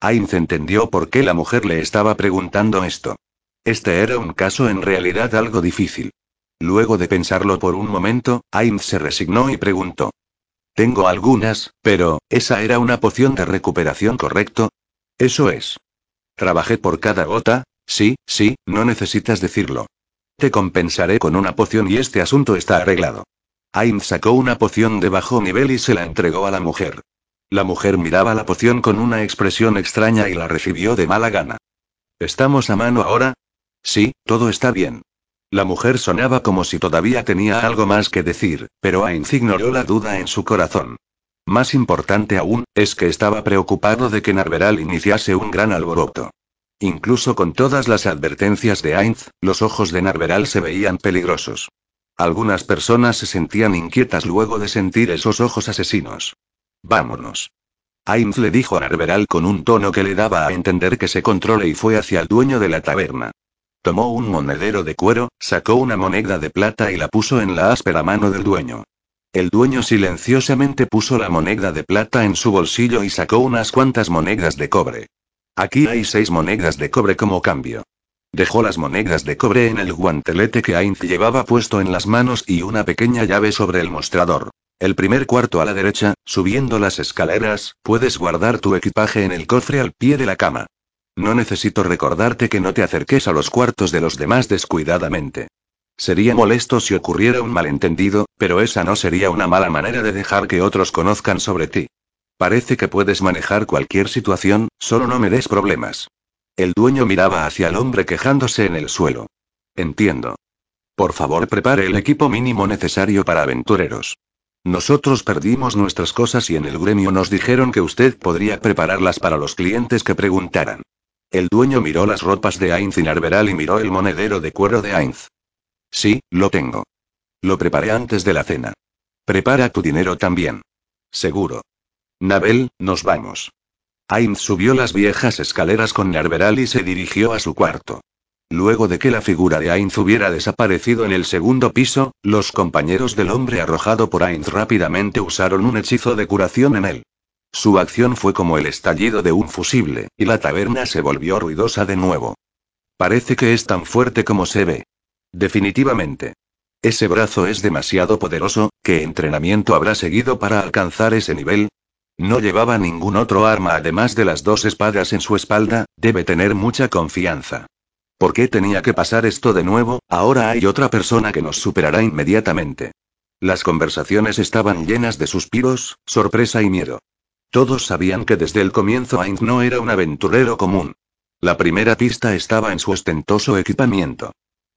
S1: Ainz entendió por qué la mujer le estaba preguntando esto. Este era un caso en realidad algo difícil. Luego de pensarlo por un momento, Ainz se resignó y preguntó. Tengo algunas, pero, ¿esa era una poción de recuperación correcto? Eso es. Trabajé por cada gota, sí, sí, no necesitas decirlo. Te compensaré con una poción y este asunto está arreglado. Ainz sacó una poción de bajo nivel y se la entregó a la mujer. La mujer miraba la poción con una expresión extraña y la recibió de mala gana. ¿Estamos a mano ahora? Sí, todo está bien. La mujer sonaba como si todavía tenía algo más que decir, pero Ainz ignoró la duda en su corazón. Más importante aún, es que estaba preocupado de que Narveral iniciase un gran alboroto. Incluso con todas las advertencias de Ainz, los ojos de Narveral se veían peligrosos. Algunas personas se sentían inquietas luego de sentir esos ojos asesinos. Vámonos. Ainz le dijo a Narveral con un tono que le daba a entender que se controle y fue hacia el dueño de la taberna. Tomó un monedero de cuero, sacó una moneda de plata y la puso en la áspera mano del dueño. El dueño silenciosamente puso la moneda de plata en su bolsillo y sacó unas cuantas monedas de cobre. Aquí hay seis monedas de cobre como cambio. Dejó las monedas de cobre en el guantelete que Ainz llevaba puesto en las manos y una pequeña llave sobre el mostrador. El primer cuarto a la derecha, subiendo las escaleras, puedes guardar tu equipaje en el cofre al pie de la cama. No necesito recordarte que no te acerques a los cuartos de los demás descuidadamente. Sería molesto si ocurriera un malentendido, pero esa no sería una mala manera de dejar que otros conozcan sobre ti. Parece que puedes manejar cualquier situación, solo no me des problemas. El dueño miraba hacia el hombre quejándose en el suelo. Entiendo. Por favor, prepare el equipo mínimo necesario para aventureros. Nosotros perdimos nuestras cosas y en el gremio nos dijeron que usted podría prepararlas para los clientes que preguntaran. El dueño miró las ropas de Ainz y Narveral y miró el monedero de cuero de Ainz. Sí, lo tengo. Lo preparé antes de la cena. Prepara tu dinero también. Seguro. Nabel, nos vamos. Ainz subió las viejas escaleras con Narveral y se dirigió a su cuarto. Luego de que la figura de Ainz hubiera desaparecido en el segundo piso, los compañeros del hombre arrojado por Ainz rápidamente usaron un hechizo de curación en él. Su acción fue como el estallido de un fusible, y la taberna se volvió ruidosa de nuevo. Parece que es tan fuerte como se ve. Definitivamente. Ese brazo es demasiado poderoso, ¿qué entrenamiento habrá seguido para alcanzar ese nivel? No llevaba ningún otro arma además de las dos espadas en su espalda, debe tener mucha confianza. ¿Por qué tenía que pasar esto de nuevo? Ahora hay otra persona que nos superará inmediatamente. Las conversaciones estaban llenas de suspiros, sorpresa y miedo. Todos sabían que desde el comienzo Ainz no era un aventurero común. La primera pista estaba en su ostentoso equipamiento.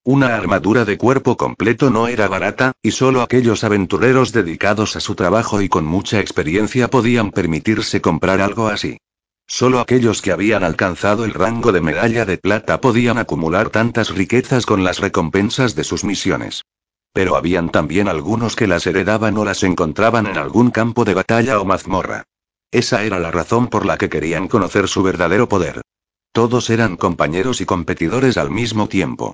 S1: Una armadura de cuerpo completo no era barata, y solo aquellos aventureros dedicados a su trabajo y con mucha experiencia podían permitirse comprar algo así. Solo aquellos que habían alcanzado el rango de medalla de plata podían acumular tantas riquezas con las recompensas de sus misiones. Pero habían también algunos que las heredaban o las encontraban en algún campo de batalla o mazmorra. Esa era la razón por la que querían conocer su verdadero poder. Todos eran compañeros y competidores al mismo tiempo.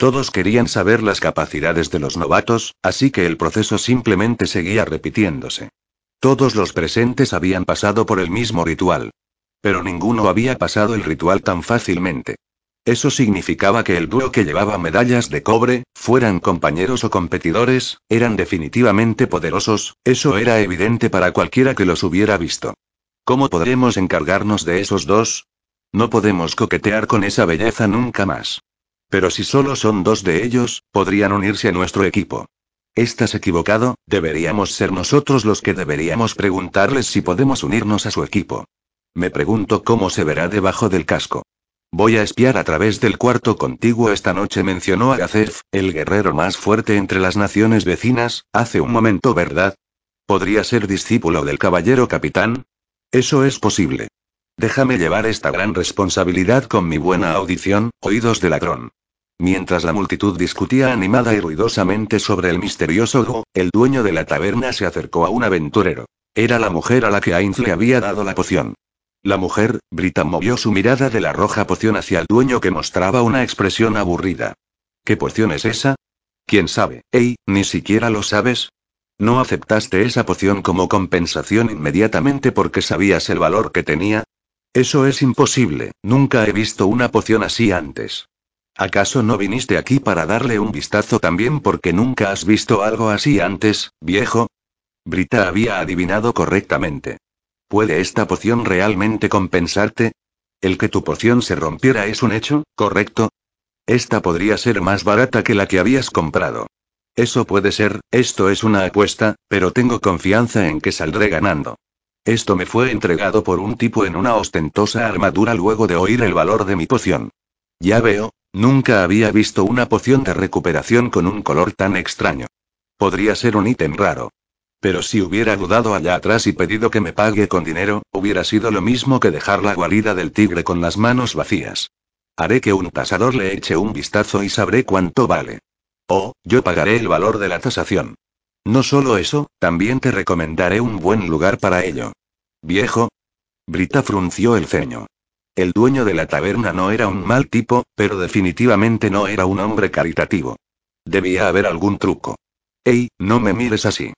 S1: Todos querían saber las capacidades de los novatos, así que el proceso simplemente seguía repitiéndose. Todos los presentes habían pasado por el mismo ritual. Pero ninguno había pasado el ritual tan fácilmente. Eso significaba que el dúo que llevaba medallas de cobre, fueran compañeros o competidores, eran definitivamente poderosos, eso era evidente para cualquiera que los hubiera visto. ¿Cómo podremos encargarnos de esos dos? No podemos coquetear con esa belleza nunca más. Pero si solo son dos de ellos, podrían unirse a nuestro equipo. Estás equivocado, deberíamos ser nosotros los que deberíamos preguntarles si podemos unirnos a su equipo. Me pregunto cómo se verá debajo del casco. Voy a espiar a través del cuarto contiguo esta noche, mencionó a Gazef, el guerrero más fuerte entre las naciones vecinas, hace un momento, ¿verdad? ¿Podría ser discípulo del caballero capitán? Eso es posible. Déjame llevar esta gran responsabilidad con mi buena audición, oídos de ladrón. Mientras la multitud discutía animada y ruidosamente sobre el misterioso Go, el dueño de la taberna se acercó a un aventurero. Era la mujer a la que Ainz le había dado la poción. La mujer, Brita movió su mirada de la roja poción hacia el dueño que mostraba una expresión aburrida. ¿Qué poción es esa? ¿Quién sabe? Ey, ni siquiera lo sabes. ¿No aceptaste esa poción como compensación inmediatamente porque sabías el valor que tenía? Eso es imposible, nunca he visto una poción así antes. ¿Acaso no viniste aquí para darle un vistazo también porque nunca has visto algo así antes, viejo? Brita había adivinado correctamente. ¿Puede esta poción realmente compensarte? El que tu poción se rompiera es un hecho, ¿correcto? Esta podría ser más barata que la que habías comprado. Eso puede ser, esto es una apuesta, pero tengo confianza en que saldré ganando. Esto me fue entregado por un tipo en una ostentosa armadura luego de oír el valor de mi poción. Ya veo, nunca había visto una poción de recuperación con un color tan extraño. Podría ser un ítem raro. Pero si hubiera dudado allá atrás y pedido que me pague con dinero, hubiera sido lo mismo que dejar la guarida del tigre con las manos vacías. Haré que un tasador le eche un vistazo y sabré cuánto vale. Oh, yo pagaré el valor de la tasación. No solo eso, también te recomendaré un buen lugar para ello. Viejo. Brita frunció el ceño. El dueño de la taberna no era un mal tipo, pero definitivamente no era un hombre caritativo. Debía haber algún truco. Ey, no me mires así.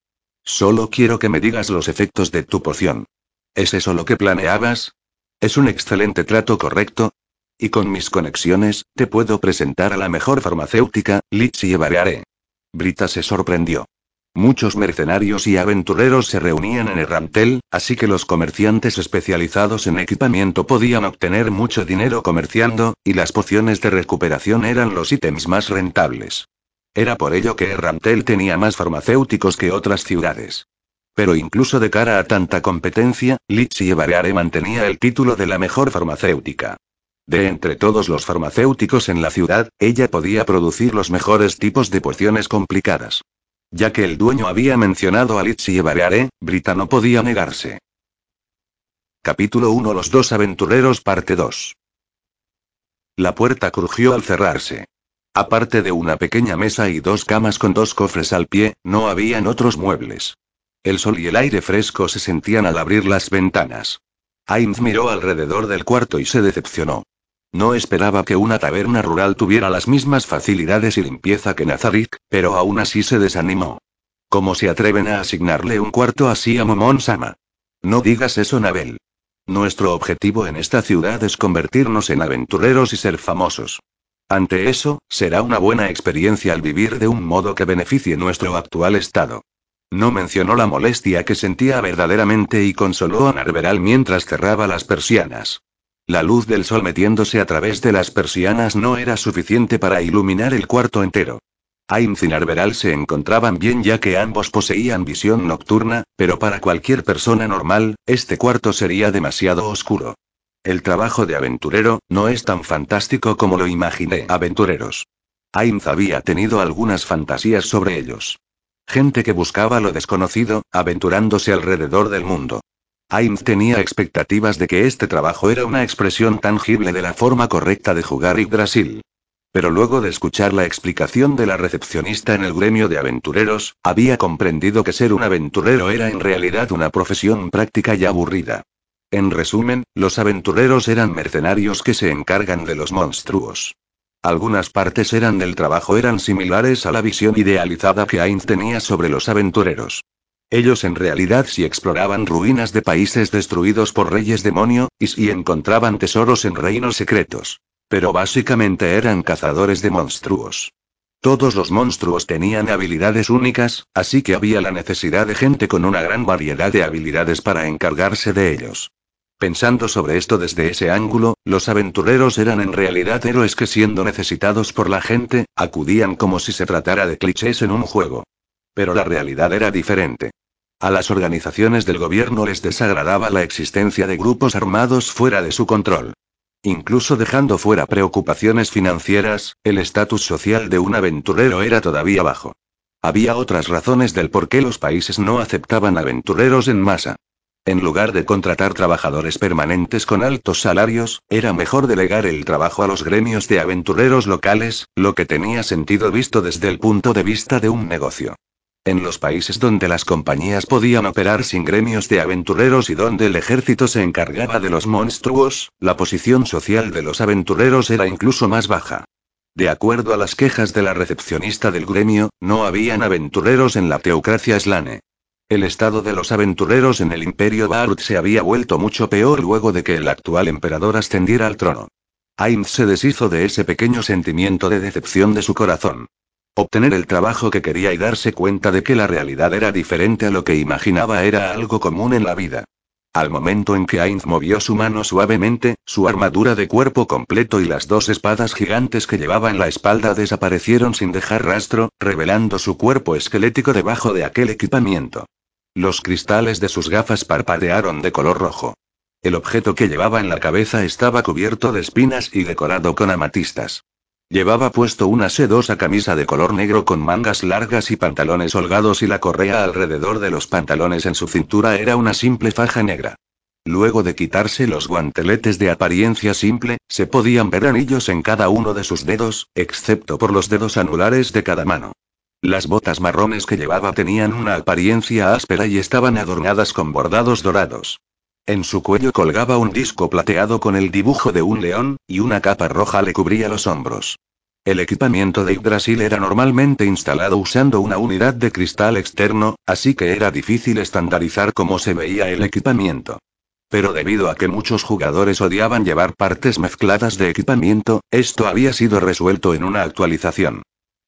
S1: Solo quiero que me digas los efectos de tu poción. ¿Es eso lo que planeabas? Es un excelente trato correcto. Y con mis conexiones, te puedo presentar a la mejor farmacéutica, Litsi Bareare. Brita se sorprendió. Muchos mercenarios y aventureros se reunían en Errantel, así que los comerciantes especializados en equipamiento podían obtener mucho dinero comerciando, y las pociones de recuperación eran los ítems más rentables. Era por ello que Rantel tenía más farmacéuticos que otras ciudades. Pero incluso de cara a tanta competencia, Litsi Bareare mantenía el título de la mejor farmacéutica. De entre todos los farmacéuticos en la ciudad, ella podía producir los mejores tipos de pociones complicadas. Ya que el dueño había mencionado a Litsi Bareare, Brita no podía negarse. Capítulo 1 Los dos aventureros parte 2 La puerta crujió al cerrarse. Aparte de una pequeña mesa y dos camas con dos cofres al pie, no habían otros muebles. El sol y el aire fresco se sentían al abrir las ventanas. Ainz miró alrededor del cuarto y se decepcionó. No esperaba que una taberna rural tuviera las mismas facilidades y limpieza que Nazarik, pero aún así se desanimó. ¿Cómo se atreven a asignarle un cuarto así a Momon Sama? No digas eso, Nabel. Nuestro objetivo en esta ciudad es convertirnos en aventureros y ser famosos. Ante eso, será una buena experiencia al vivir de un modo que beneficie nuestro actual estado. No mencionó la molestia que sentía verdaderamente y consoló a Narveral mientras cerraba las persianas. La luz del sol metiéndose a través de las persianas no era suficiente para iluminar el cuarto entero. Ainz y Narveral se encontraban bien ya que ambos poseían visión nocturna, pero para cualquier persona normal, este cuarto sería demasiado oscuro. El trabajo de aventurero, no es tan fantástico como lo imaginé. Aventureros. Ainz había tenido algunas fantasías sobre ellos. Gente que buscaba lo desconocido, aventurándose alrededor del mundo. Ainz tenía expectativas de que este trabajo era una expresión tangible de la forma correcta de jugar Yggdrasil. Pero luego de escuchar la explicación de la recepcionista en el gremio de aventureros, había comprendido que ser un aventurero era en realidad una profesión práctica y aburrida. En resumen, los aventureros eran mercenarios que se encargan de los monstruos. Algunas partes eran del trabajo eran similares a la visión idealizada que Ainz tenía sobre los aventureros. Ellos en realidad sí exploraban ruinas de países destruidos por reyes demonio, y sí encontraban tesoros en reinos secretos. Pero básicamente eran cazadores de monstruos. Todos los monstruos tenían habilidades únicas, así que había la necesidad de gente con una gran variedad de habilidades para encargarse de ellos. Pensando sobre esto desde ese ángulo, los aventureros eran en realidad héroes que siendo necesitados por la gente, acudían como si se tratara de clichés en un juego. Pero la realidad era diferente. A las organizaciones del gobierno les desagradaba la existencia de grupos armados fuera de su control. Incluso dejando fuera preocupaciones financieras, el estatus social de un aventurero era todavía bajo. Había otras razones del por qué los países no aceptaban aventureros en masa. En lugar de contratar trabajadores permanentes con altos salarios, era mejor delegar el trabajo a los gremios de aventureros locales, lo que tenía sentido visto desde el punto de vista de un negocio. En los países donde las compañías podían operar sin gremios de aventureros y donde el ejército se encargaba de los monstruos, la posición social de los aventureros era incluso más baja. De acuerdo a las quejas de la recepcionista del gremio, no habían aventureros en la teocracia slane. El estado de los aventureros en el imperio Barut se había vuelto mucho peor luego de que el actual emperador ascendiera al trono. Ainz se deshizo de ese pequeño sentimiento de decepción de su corazón. Obtener el trabajo que quería y darse cuenta de que la realidad era diferente a lo que imaginaba era algo común en la vida. Al momento en que Ainz movió su mano suavemente, su armadura de cuerpo completo y las dos espadas gigantes que llevaba en la espalda desaparecieron sin dejar rastro, revelando su cuerpo esquelético debajo de aquel equipamiento. Los cristales de sus gafas parpadearon de color rojo. El objeto que llevaba en la cabeza estaba cubierto de espinas y decorado con amatistas. Llevaba puesto una sedosa camisa de color negro con mangas largas y pantalones holgados y la correa alrededor de los pantalones en su cintura era una simple faja negra. Luego de quitarse los guanteletes de apariencia simple, se podían ver anillos en cada uno de sus dedos, excepto por los dedos anulares de cada mano. Las botas marrones que llevaba tenían una apariencia áspera y estaban adornadas con bordados dorados. En su cuello colgaba un disco plateado con el dibujo de un león, y una capa roja le cubría los hombros. El equipamiento de Yggdrasil era normalmente instalado usando una unidad de cristal externo, así que era difícil estandarizar cómo se veía el equipamiento. Pero debido a que muchos jugadores odiaban llevar partes mezcladas de equipamiento, esto había sido resuelto en una actualización.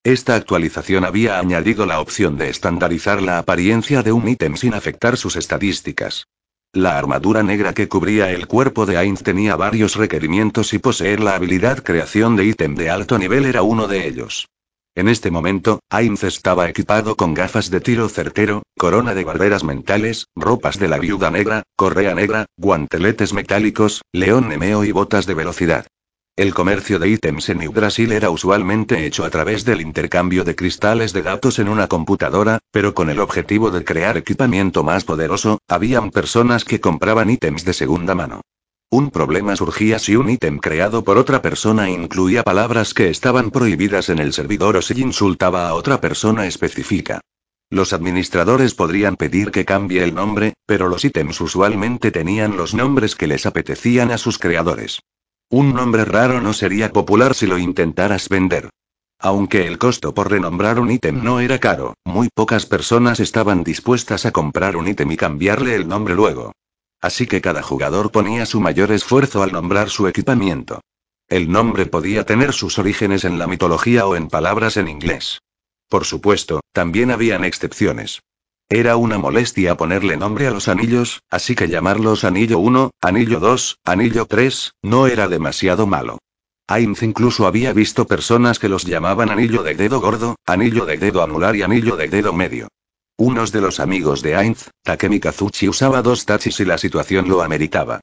S1: Esta actualización había añadido la opción de estandarizar la apariencia de un ítem sin afectar sus estadísticas. La armadura negra que cubría el cuerpo de Ainz tenía varios requerimientos y poseer la habilidad creación de ítem de alto nivel era uno de ellos. En este momento, Ainz estaba equipado con gafas de tiro certero, corona de barreras mentales, ropas de la viuda negra, correa negra, guanteletes metálicos, león nemeo y botas de velocidad. El comercio de ítems en Brasil era usualmente hecho a través del intercambio de cristales de datos en una computadora, pero con el objetivo de crear equipamiento más poderoso, habían personas que compraban ítems de segunda mano. Un problema surgía si un ítem creado por otra persona incluía palabras que estaban prohibidas en el servidor o si insultaba a otra persona específica. Los administradores podrían pedir que cambie el nombre, pero los ítems usualmente tenían los nombres que les apetecían a sus creadores. Un nombre raro no sería popular si lo intentaras vender. Aunque el costo por renombrar un ítem no era caro, muy pocas personas estaban dispuestas a comprar un ítem y cambiarle el nombre luego. Así que cada jugador ponía su mayor esfuerzo al nombrar su equipamiento. El nombre podía tener sus orígenes en la mitología o en palabras en inglés. Por supuesto, también habían excepciones. Era una molestia ponerle nombre a los anillos, así que llamarlos Anillo 1, Anillo 2, Anillo 3, no era demasiado malo. Ainz incluso había visto personas que los llamaban anillo de dedo gordo, anillo de dedo anular y anillo de dedo medio. Unos de los amigos de Ainz, Takemi Kazuchi usaba dos tachis y la situación lo ameritaba.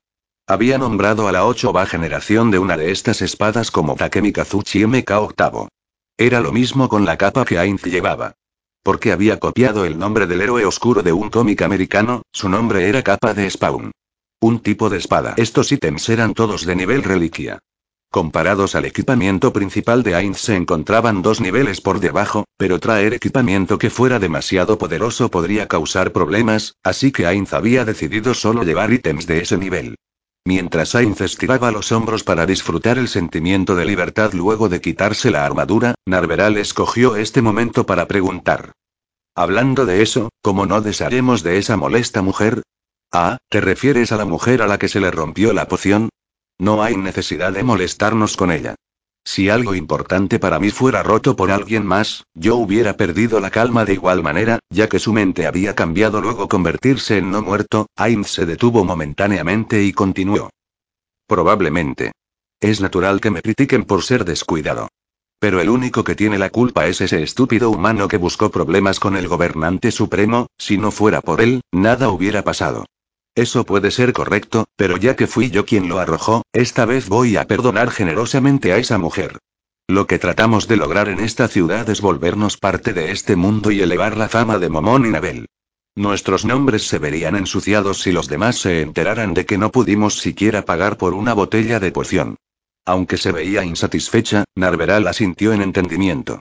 S1: Había nombrado a la 8 generación de una de estas espadas como Takemi Kazuchi MK8. Era lo mismo con la capa que Ainz llevaba. Porque había copiado el nombre del héroe oscuro de un cómic americano, su nombre era capa de Spawn. Un tipo de espada. Estos ítems eran todos de nivel reliquia. Comparados al equipamiento principal de Ainz se encontraban dos niveles por debajo, pero traer equipamiento que fuera demasiado poderoso podría causar problemas, así que Ainz había decidido solo llevar ítems de ese nivel. Mientras Ainz estiraba los hombros para disfrutar el sentimiento de libertad luego de quitarse la armadura, Narveral escogió este momento para preguntar. Hablando de eso, ¿cómo no desharemos de esa molesta mujer? Ah, ¿te refieres a la mujer a la que se le rompió la poción? No hay necesidad de molestarnos con ella. Si algo importante para mí fuera roto por alguien más, yo hubiera perdido la calma de igual manera, ya que su mente había cambiado luego convertirse en no muerto, Ainz se detuvo momentáneamente y continuó. Probablemente. Es natural que me critiquen por ser descuidado. Pero el único que tiene la culpa es ese estúpido humano que buscó problemas con el gobernante supremo, si no fuera por él, nada hubiera pasado. Eso puede ser correcto, pero ya que fui yo quien lo arrojó, esta vez voy a perdonar generosamente a esa mujer. Lo que tratamos de lograr en esta ciudad es volvernos parte de este mundo y elevar la fama de Momón y Nabel. Nuestros nombres se verían ensuciados si los demás se enteraran de que no pudimos siquiera pagar por una botella de poción. Aunque se veía insatisfecha, Narveral asintió en entendimiento.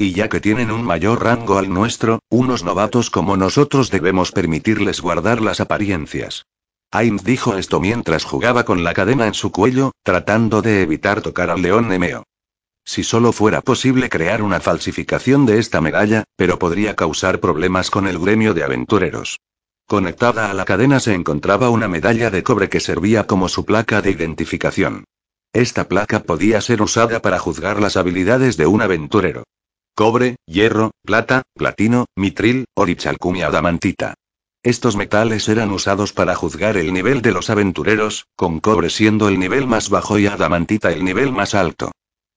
S1: Y ya que tienen un mayor rango al nuestro, unos novatos como nosotros debemos permitirles guardar las apariencias. Ainz dijo esto mientras jugaba con la cadena en su cuello, tratando de evitar tocar al león Nemeo. Si solo fuera posible crear una falsificación de esta medalla, pero podría causar problemas con el gremio de aventureros. Conectada a la cadena se encontraba una medalla de cobre que servía como su placa de identificación. Esta placa podía ser usada para juzgar las habilidades de un aventurero cobre, hierro, plata, platino, mitril, orichalcum y adamantita. Estos metales eran usados para juzgar el nivel de los aventureros, con cobre siendo el nivel más bajo y adamantita el nivel más alto.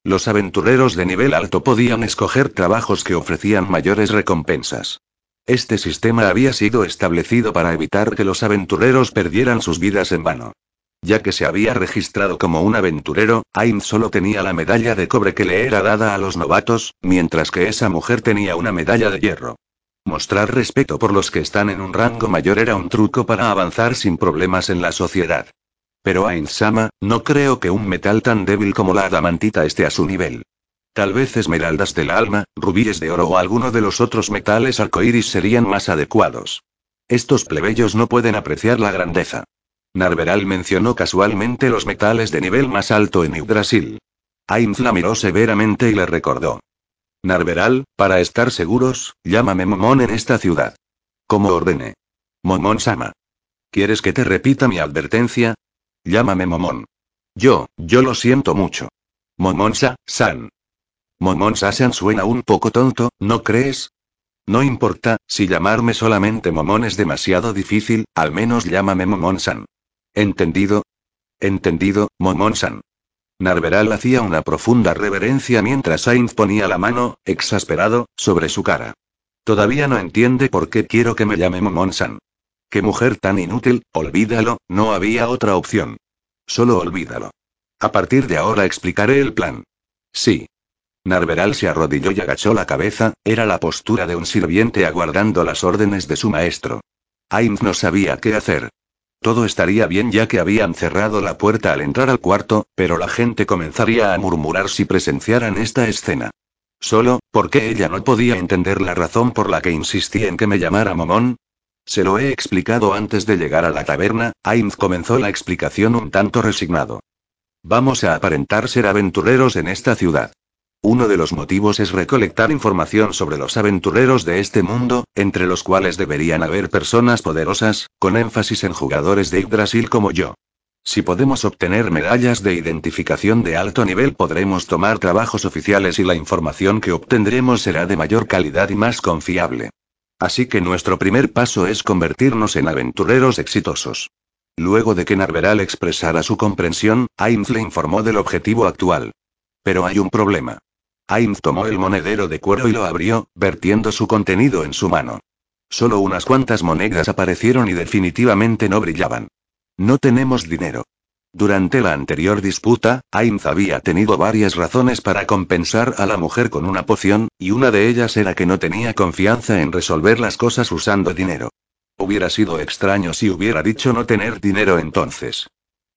S1: Los aventureros de nivel alto podían escoger trabajos que ofrecían mayores recompensas. Este sistema había sido establecido para evitar que los aventureros perdieran sus vidas en vano. Ya que se había registrado como un aventurero, Ainz solo tenía la medalla de cobre que le era dada a los novatos, mientras que esa mujer tenía una medalla de hierro. Mostrar respeto por los que están en un rango mayor era un truco para avanzar sin problemas en la sociedad. Pero Ainz-sama, no creo que un metal tan débil como la adamantita esté a su nivel. Tal vez esmeraldas del alma, rubíes de oro o alguno de los otros metales arcoíris serían más adecuados. Estos plebeyos no pueden apreciar la grandeza. Narveral mencionó casualmente los metales de nivel más alto en Yggdrasil. Ainz la miró severamente y le recordó. Narveral, para estar seguros, llámame Momón en esta ciudad. Como ordene. Momón Sama. ¿Quieres que te repita mi advertencia? Llámame Momón. Yo, yo lo siento mucho. Momonsa, San. Momonsa San suena un poco tonto, ¿no crees? No importa, si llamarme solamente Momón es demasiado difícil, al menos llámame Momón San. ¿Entendido? Entendido, Momon-san. Narveral hacía una profunda reverencia mientras Sainz ponía la mano, exasperado, sobre su cara. Todavía no entiende por qué quiero que me llame Momon-san. Qué mujer tan inútil, olvídalo, no había otra opción. Solo olvídalo. A partir de ahora explicaré el plan. Sí. Narveral se arrodilló y agachó la cabeza, era la postura de un sirviente aguardando las órdenes de su maestro. Ainz no sabía qué hacer. Todo estaría bien ya que habían cerrado la puerta al entrar al cuarto, pero la gente comenzaría a murmurar si presenciaran esta escena. Solo, ¿por qué ella no podía entender la razón por la que insistí en que me llamara Momón? Se lo he explicado antes de llegar a la taberna, Ainz comenzó la explicación un tanto resignado. Vamos a aparentar ser aventureros en esta ciudad. Uno de los motivos es recolectar información sobre los aventureros de este mundo, entre los cuales deberían haber personas poderosas, con énfasis en jugadores de Yggdrasil como yo. Si podemos obtener medallas de identificación de alto nivel podremos tomar trabajos oficiales y la información que obtendremos será de mayor calidad y más confiable. Así que nuestro primer paso es convertirnos en aventureros exitosos. Luego de que Narveral expresara su comprensión, Ainz le informó del objetivo actual. Pero hay un problema. Ainz tomó el monedero de cuero y lo abrió, vertiendo su contenido en su mano. Solo unas cuantas monedas aparecieron y definitivamente no brillaban. No tenemos dinero. Durante la anterior disputa, Ainz había tenido varias razones para compensar a la mujer con una poción, y una de ellas era que no tenía confianza en resolver las cosas usando dinero. Hubiera sido extraño si hubiera dicho no tener dinero entonces.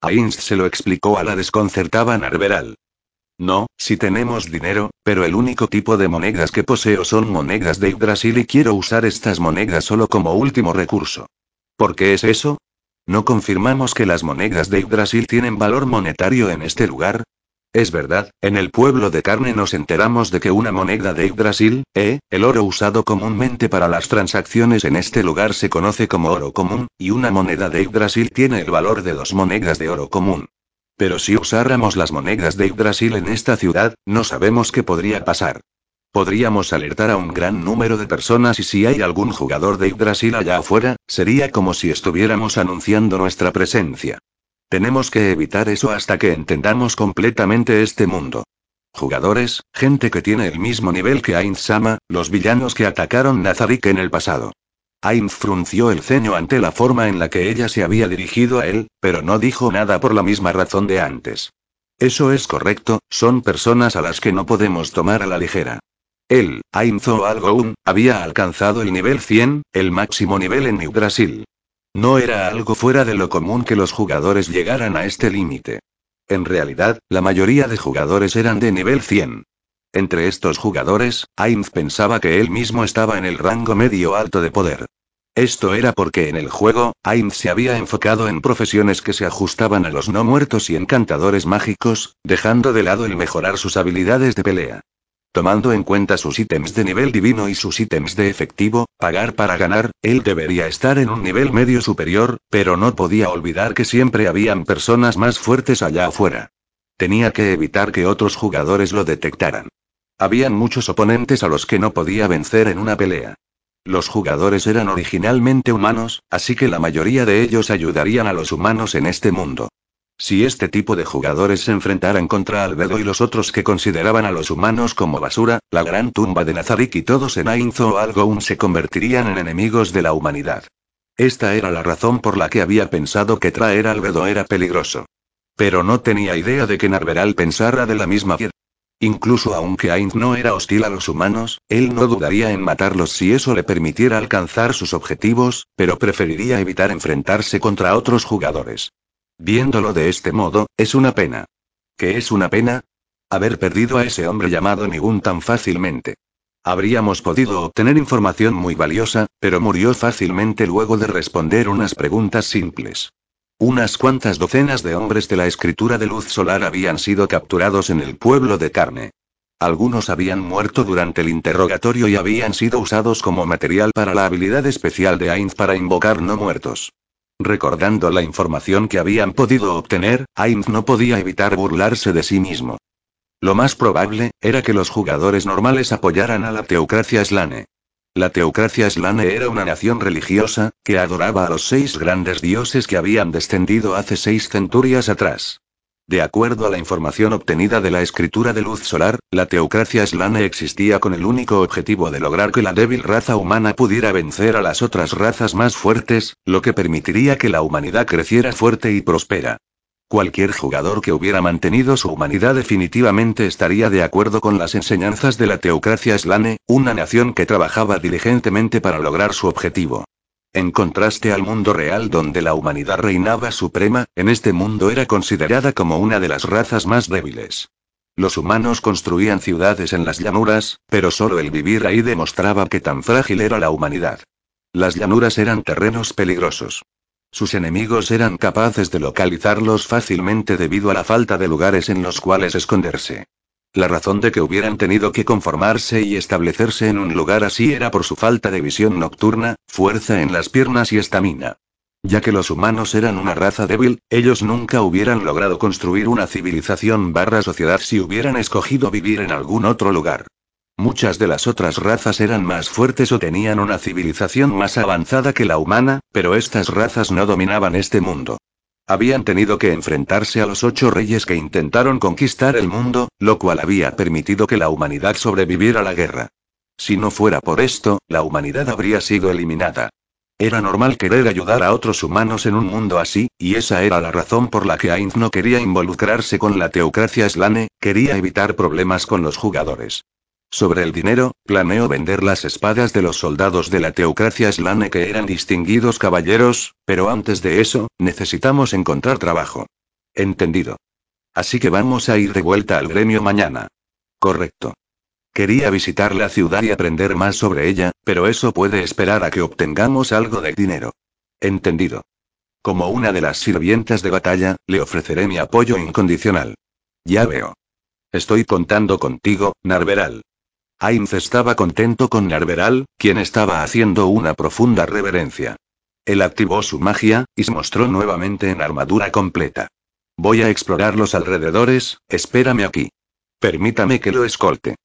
S1: Ainz se lo explicó a la desconcertada Narveral. No, si tenemos dinero, pero el único tipo de monedas que poseo son monedas de Yggdrasil y quiero usar estas monedas solo como último recurso. ¿Por qué es eso? ¿No confirmamos que las monedas de Yggdrasil tienen valor monetario en este lugar? Es verdad, en el pueblo de carne nos enteramos de que una moneda de Yggdrasil, eh, el oro usado comúnmente para las transacciones en este lugar se conoce como oro común, y una moneda de Yggdrasil tiene el valor de dos monedas de oro común. Pero si usáramos las monedas de Yggdrasil en esta ciudad, no sabemos qué podría pasar. Podríamos alertar a un gran número de personas y si hay algún jugador de Yggdrasil allá afuera, sería como si estuviéramos anunciando nuestra presencia. Tenemos que evitar eso hasta que entendamos completamente este mundo. Jugadores, gente que tiene el mismo nivel que Ainz Sama, los villanos que atacaron Nazarik en el pasado. Ainz frunció el ceño ante la forma en la que ella se había dirigido a él, pero no dijo nada por la misma razón de antes. Eso es correcto, son personas a las que no podemos tomar a la ligera. Él, Ainzo Algoun, había alcanzado el nivel 100, el máximo nivel en New Brasil. No era algo fuera de lo común que los jugadores llegaran a este límite. En realidad, la mayoría de jugadores eran de nivel 100. Entre estos jugadores, Ainz pensaba que él mismo estaba en el rango medio alto de poder. Esto era porque en el juego, Ainz se había enfocado en profesiones que se ajustaban a los no muertos y encantadores mágicos, dejando de lado el mejorar sus habilidades de pelea. Tomando en cuenta sus ítems de nivel divino y sus ítems de efectivo, pagar para ganar, él debería estar en un nivel medio superior, pero no podía olvidar que siempre habían personas más fuertes allá afuera. Tenía que evitar que otros jugadores lo detectaran. Habían muchos oponentes a los que no podía vencer en una pelea. Los jugadores eran originalmente humanos, así que la mayoría de ellos ayudarían a los humanos en este mundo. Si este tipo de jugadores se enfrentaran contra Albedo y los otros que consideraban a los humanos como basura, la gran tumba de Nazarik y todos en Ainzo o Algoun se convertirían en enemigos de la humanidad. Esta era la razón por la que había pensado que traer Albedo era peligroso. Pero no tenía idea de que Narveral pensara de la misma manera. Incluso aunque Ainz no era hostil a los humanos, él no dudaría en matarlos si eso le permitiera alcanzar sus objetivos, pero preferiría evitar enfrentarse contra otros jugadores. Viéndolo de este modo, es una pena. ¿Qué es una pena? Haber perdido a ese hombre llamado Nigun tan fácilmente. Habríamos podido obtener información muy valiosa, pero murió fácilmente luego de responder unas preguntas simples. Unas cuantas docenas de hombres de la escritura de luz solar habían sido capturados en el pueblo de carne. Algunos habían muerto durante el interrogatorio y habían sido usados como material para la habilidad especial de Ainz para invocar no muertos. Recordando la información que habían podido obtener, Ainz no podía evitar burlarse de sí mismo. Lo más probable, era que los jugadores normales apoyaran a la teocracia slane. La teocracia slane era una nación religiosa, que adoraba a los seis grandes dioses que habían descendido hace seis centurias atrás. De acuerdo a la información obtenida de la escritura de luz solar, la teocracia slane existía con el único objetivo de lograr que la débil raza humana pudiera vencer a las otras razas más fuertes, lo que permitiría que la humanidad creciera fuerte y próspera. Cualquier jugador que hubiera mantenido su humanidad definitivamente estaría de acuerdo con las enseñanzas de la teocracia slane, una nación que trabajaba diligentemente para lograr su objetivo. En contraste al mundo real donde la humanidad reinaba suprema, en este mundo era considerada como una de las razas más débiles. Los humanos construían ciudades en las llanuras, pero solo el vivir ahí demostraba que tan frágil era la humanidad. Las llanuras eran terrenos peligrosos. Sus enemigos eran capaces de localizarlos fácilmente debido a la falta de lugares en los cuales esconderse. La razón de que hubieran tenido que conformarse y establecerse en un lugar así era por su falta de visión nocturna, fuerza en las piernas y estamina. Ya que los humanos eran una raza débil, ellos nunca hubieran logrado construir una civilización barra sociedad si hubieran escogido vivir en algún otro lugar. Muchas de las otras razas eran más fuertes o tenían una civilización más avanzada que la humana, pero estas razas no dominaban este mundo. Habían tenido que enfrentarse a los ocho reyes que intentaron conquistar el mundo, lo cual había permitido que la humanidad sobreviviera a la guerra. Si no fuera por esto, la humanidad habría sido eliminada. Era normal querer ayudar a otros humanos en un mundo así, y esa era la razón por la que Ainz no quería involucrarse con la teocracia Slane, quería evitar problemas con los jugadores. Sobre el dinero, planeó vender las espadas de los soldados de la teocracia Slane que eran distinguidos caballeros, pero antes de eso, necesitamos encontrar trabajo. Entendido. Así que vamos a ir de vuelta al gremio mañana. Correcto. Quería visitar la ciudad y aprender más sobre ella, pero eso puede esperar a que obtengamos algo de dinero. Entendido. Como una de las sirvientas de batalla, le ofreceré mi apoyo incondicional. Ya veo. Estoy contando contigo, Narveral. Ainz estaba contento con Narveral, quien estaba haciendo una profunda reverencia. Él activó su magia, y se mostró nuevamente en armadura completa. Voy a explorar los alrededores, espérame aquí. Permítame que lo escolte.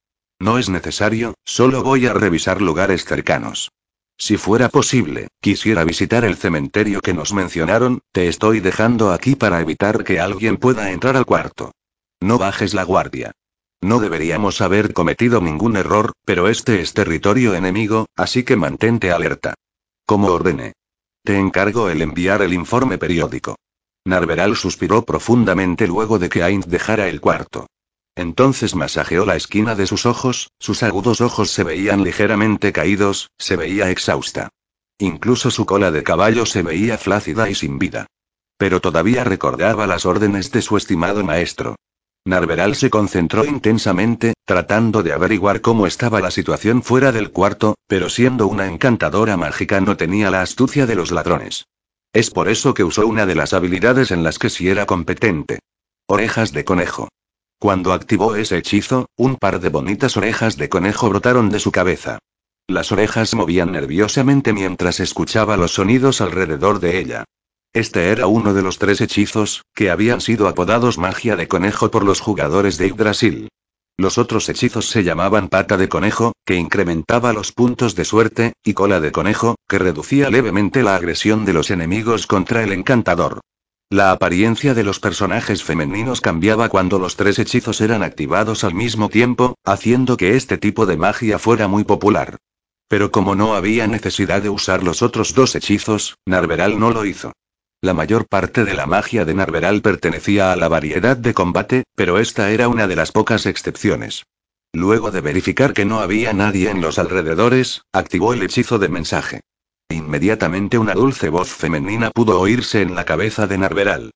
S1: No es necesario, solo voy a revisar lugares cercanos. Si fuera posible, quisiera visitar el cementerio que nos mencionaron, te estoy dejando aquí para evitar que alguien pueda entrar al cuarto. No bajes la guardia. No deberíamos haber cometido ningún error, pero este es territorio enemigo, así que mantente alerta. Como ordene. Te encargo el enviar el informe periódico. Narveral suspiró profundamente luego de que Ainz dejara el cuarto. Entonces masajeó la esquina de sus ojos, sus agudos ojos se veían ligeramente caídos, se veía exhausta. Incluso su cola de caballo se veía flácida y sin vida. Pero todavía recordaba las órdenes de su estimado maestro. Narveral se concentró intensamente, tratando de averiguar cómo estaba la situación fuera del cuarto, pero siendo una encantadora mágica no tenía la astucia de los ladrones. Es por eso que usó una de las habilidades en las que sí era competente. Orejas de conejo. Cuando activó ese hechizo, un par de bonitas orejas de conejo brotaron de su cabeza. Las orejas movían nerviosamente mientras escuchaba los sonidos alrededor de ella. Este era uno de los tres hechizos, que habían sido apodados magia de conejo por los jugadores de Yggdrasil. Los otros hechizos se llamaban pata de conejo, que incrementaba los puntos de suerte, y cola de conejo, que reducía levemente la agresión de los enemigos contra el encantador. La apariencia de los personajes femeninos cambiaba cuando los tres hechizos eran activados al mismo tiempo, haciendo que este tipo de magia fuera muy popular. Pero como no había necesidad de usar los otros dos hechizos, Narveral no lo hizo. La mayor parte de la magia de Narveral pertenecía a la variedad de combate, pero esta era una de las pocas excepciones. Luego de verificar que no había nadie en los alrededores, activó el hechizo de mensaje. Inmediatamente una dulce voz femenina pudo oírse en la cabeza de Narveral.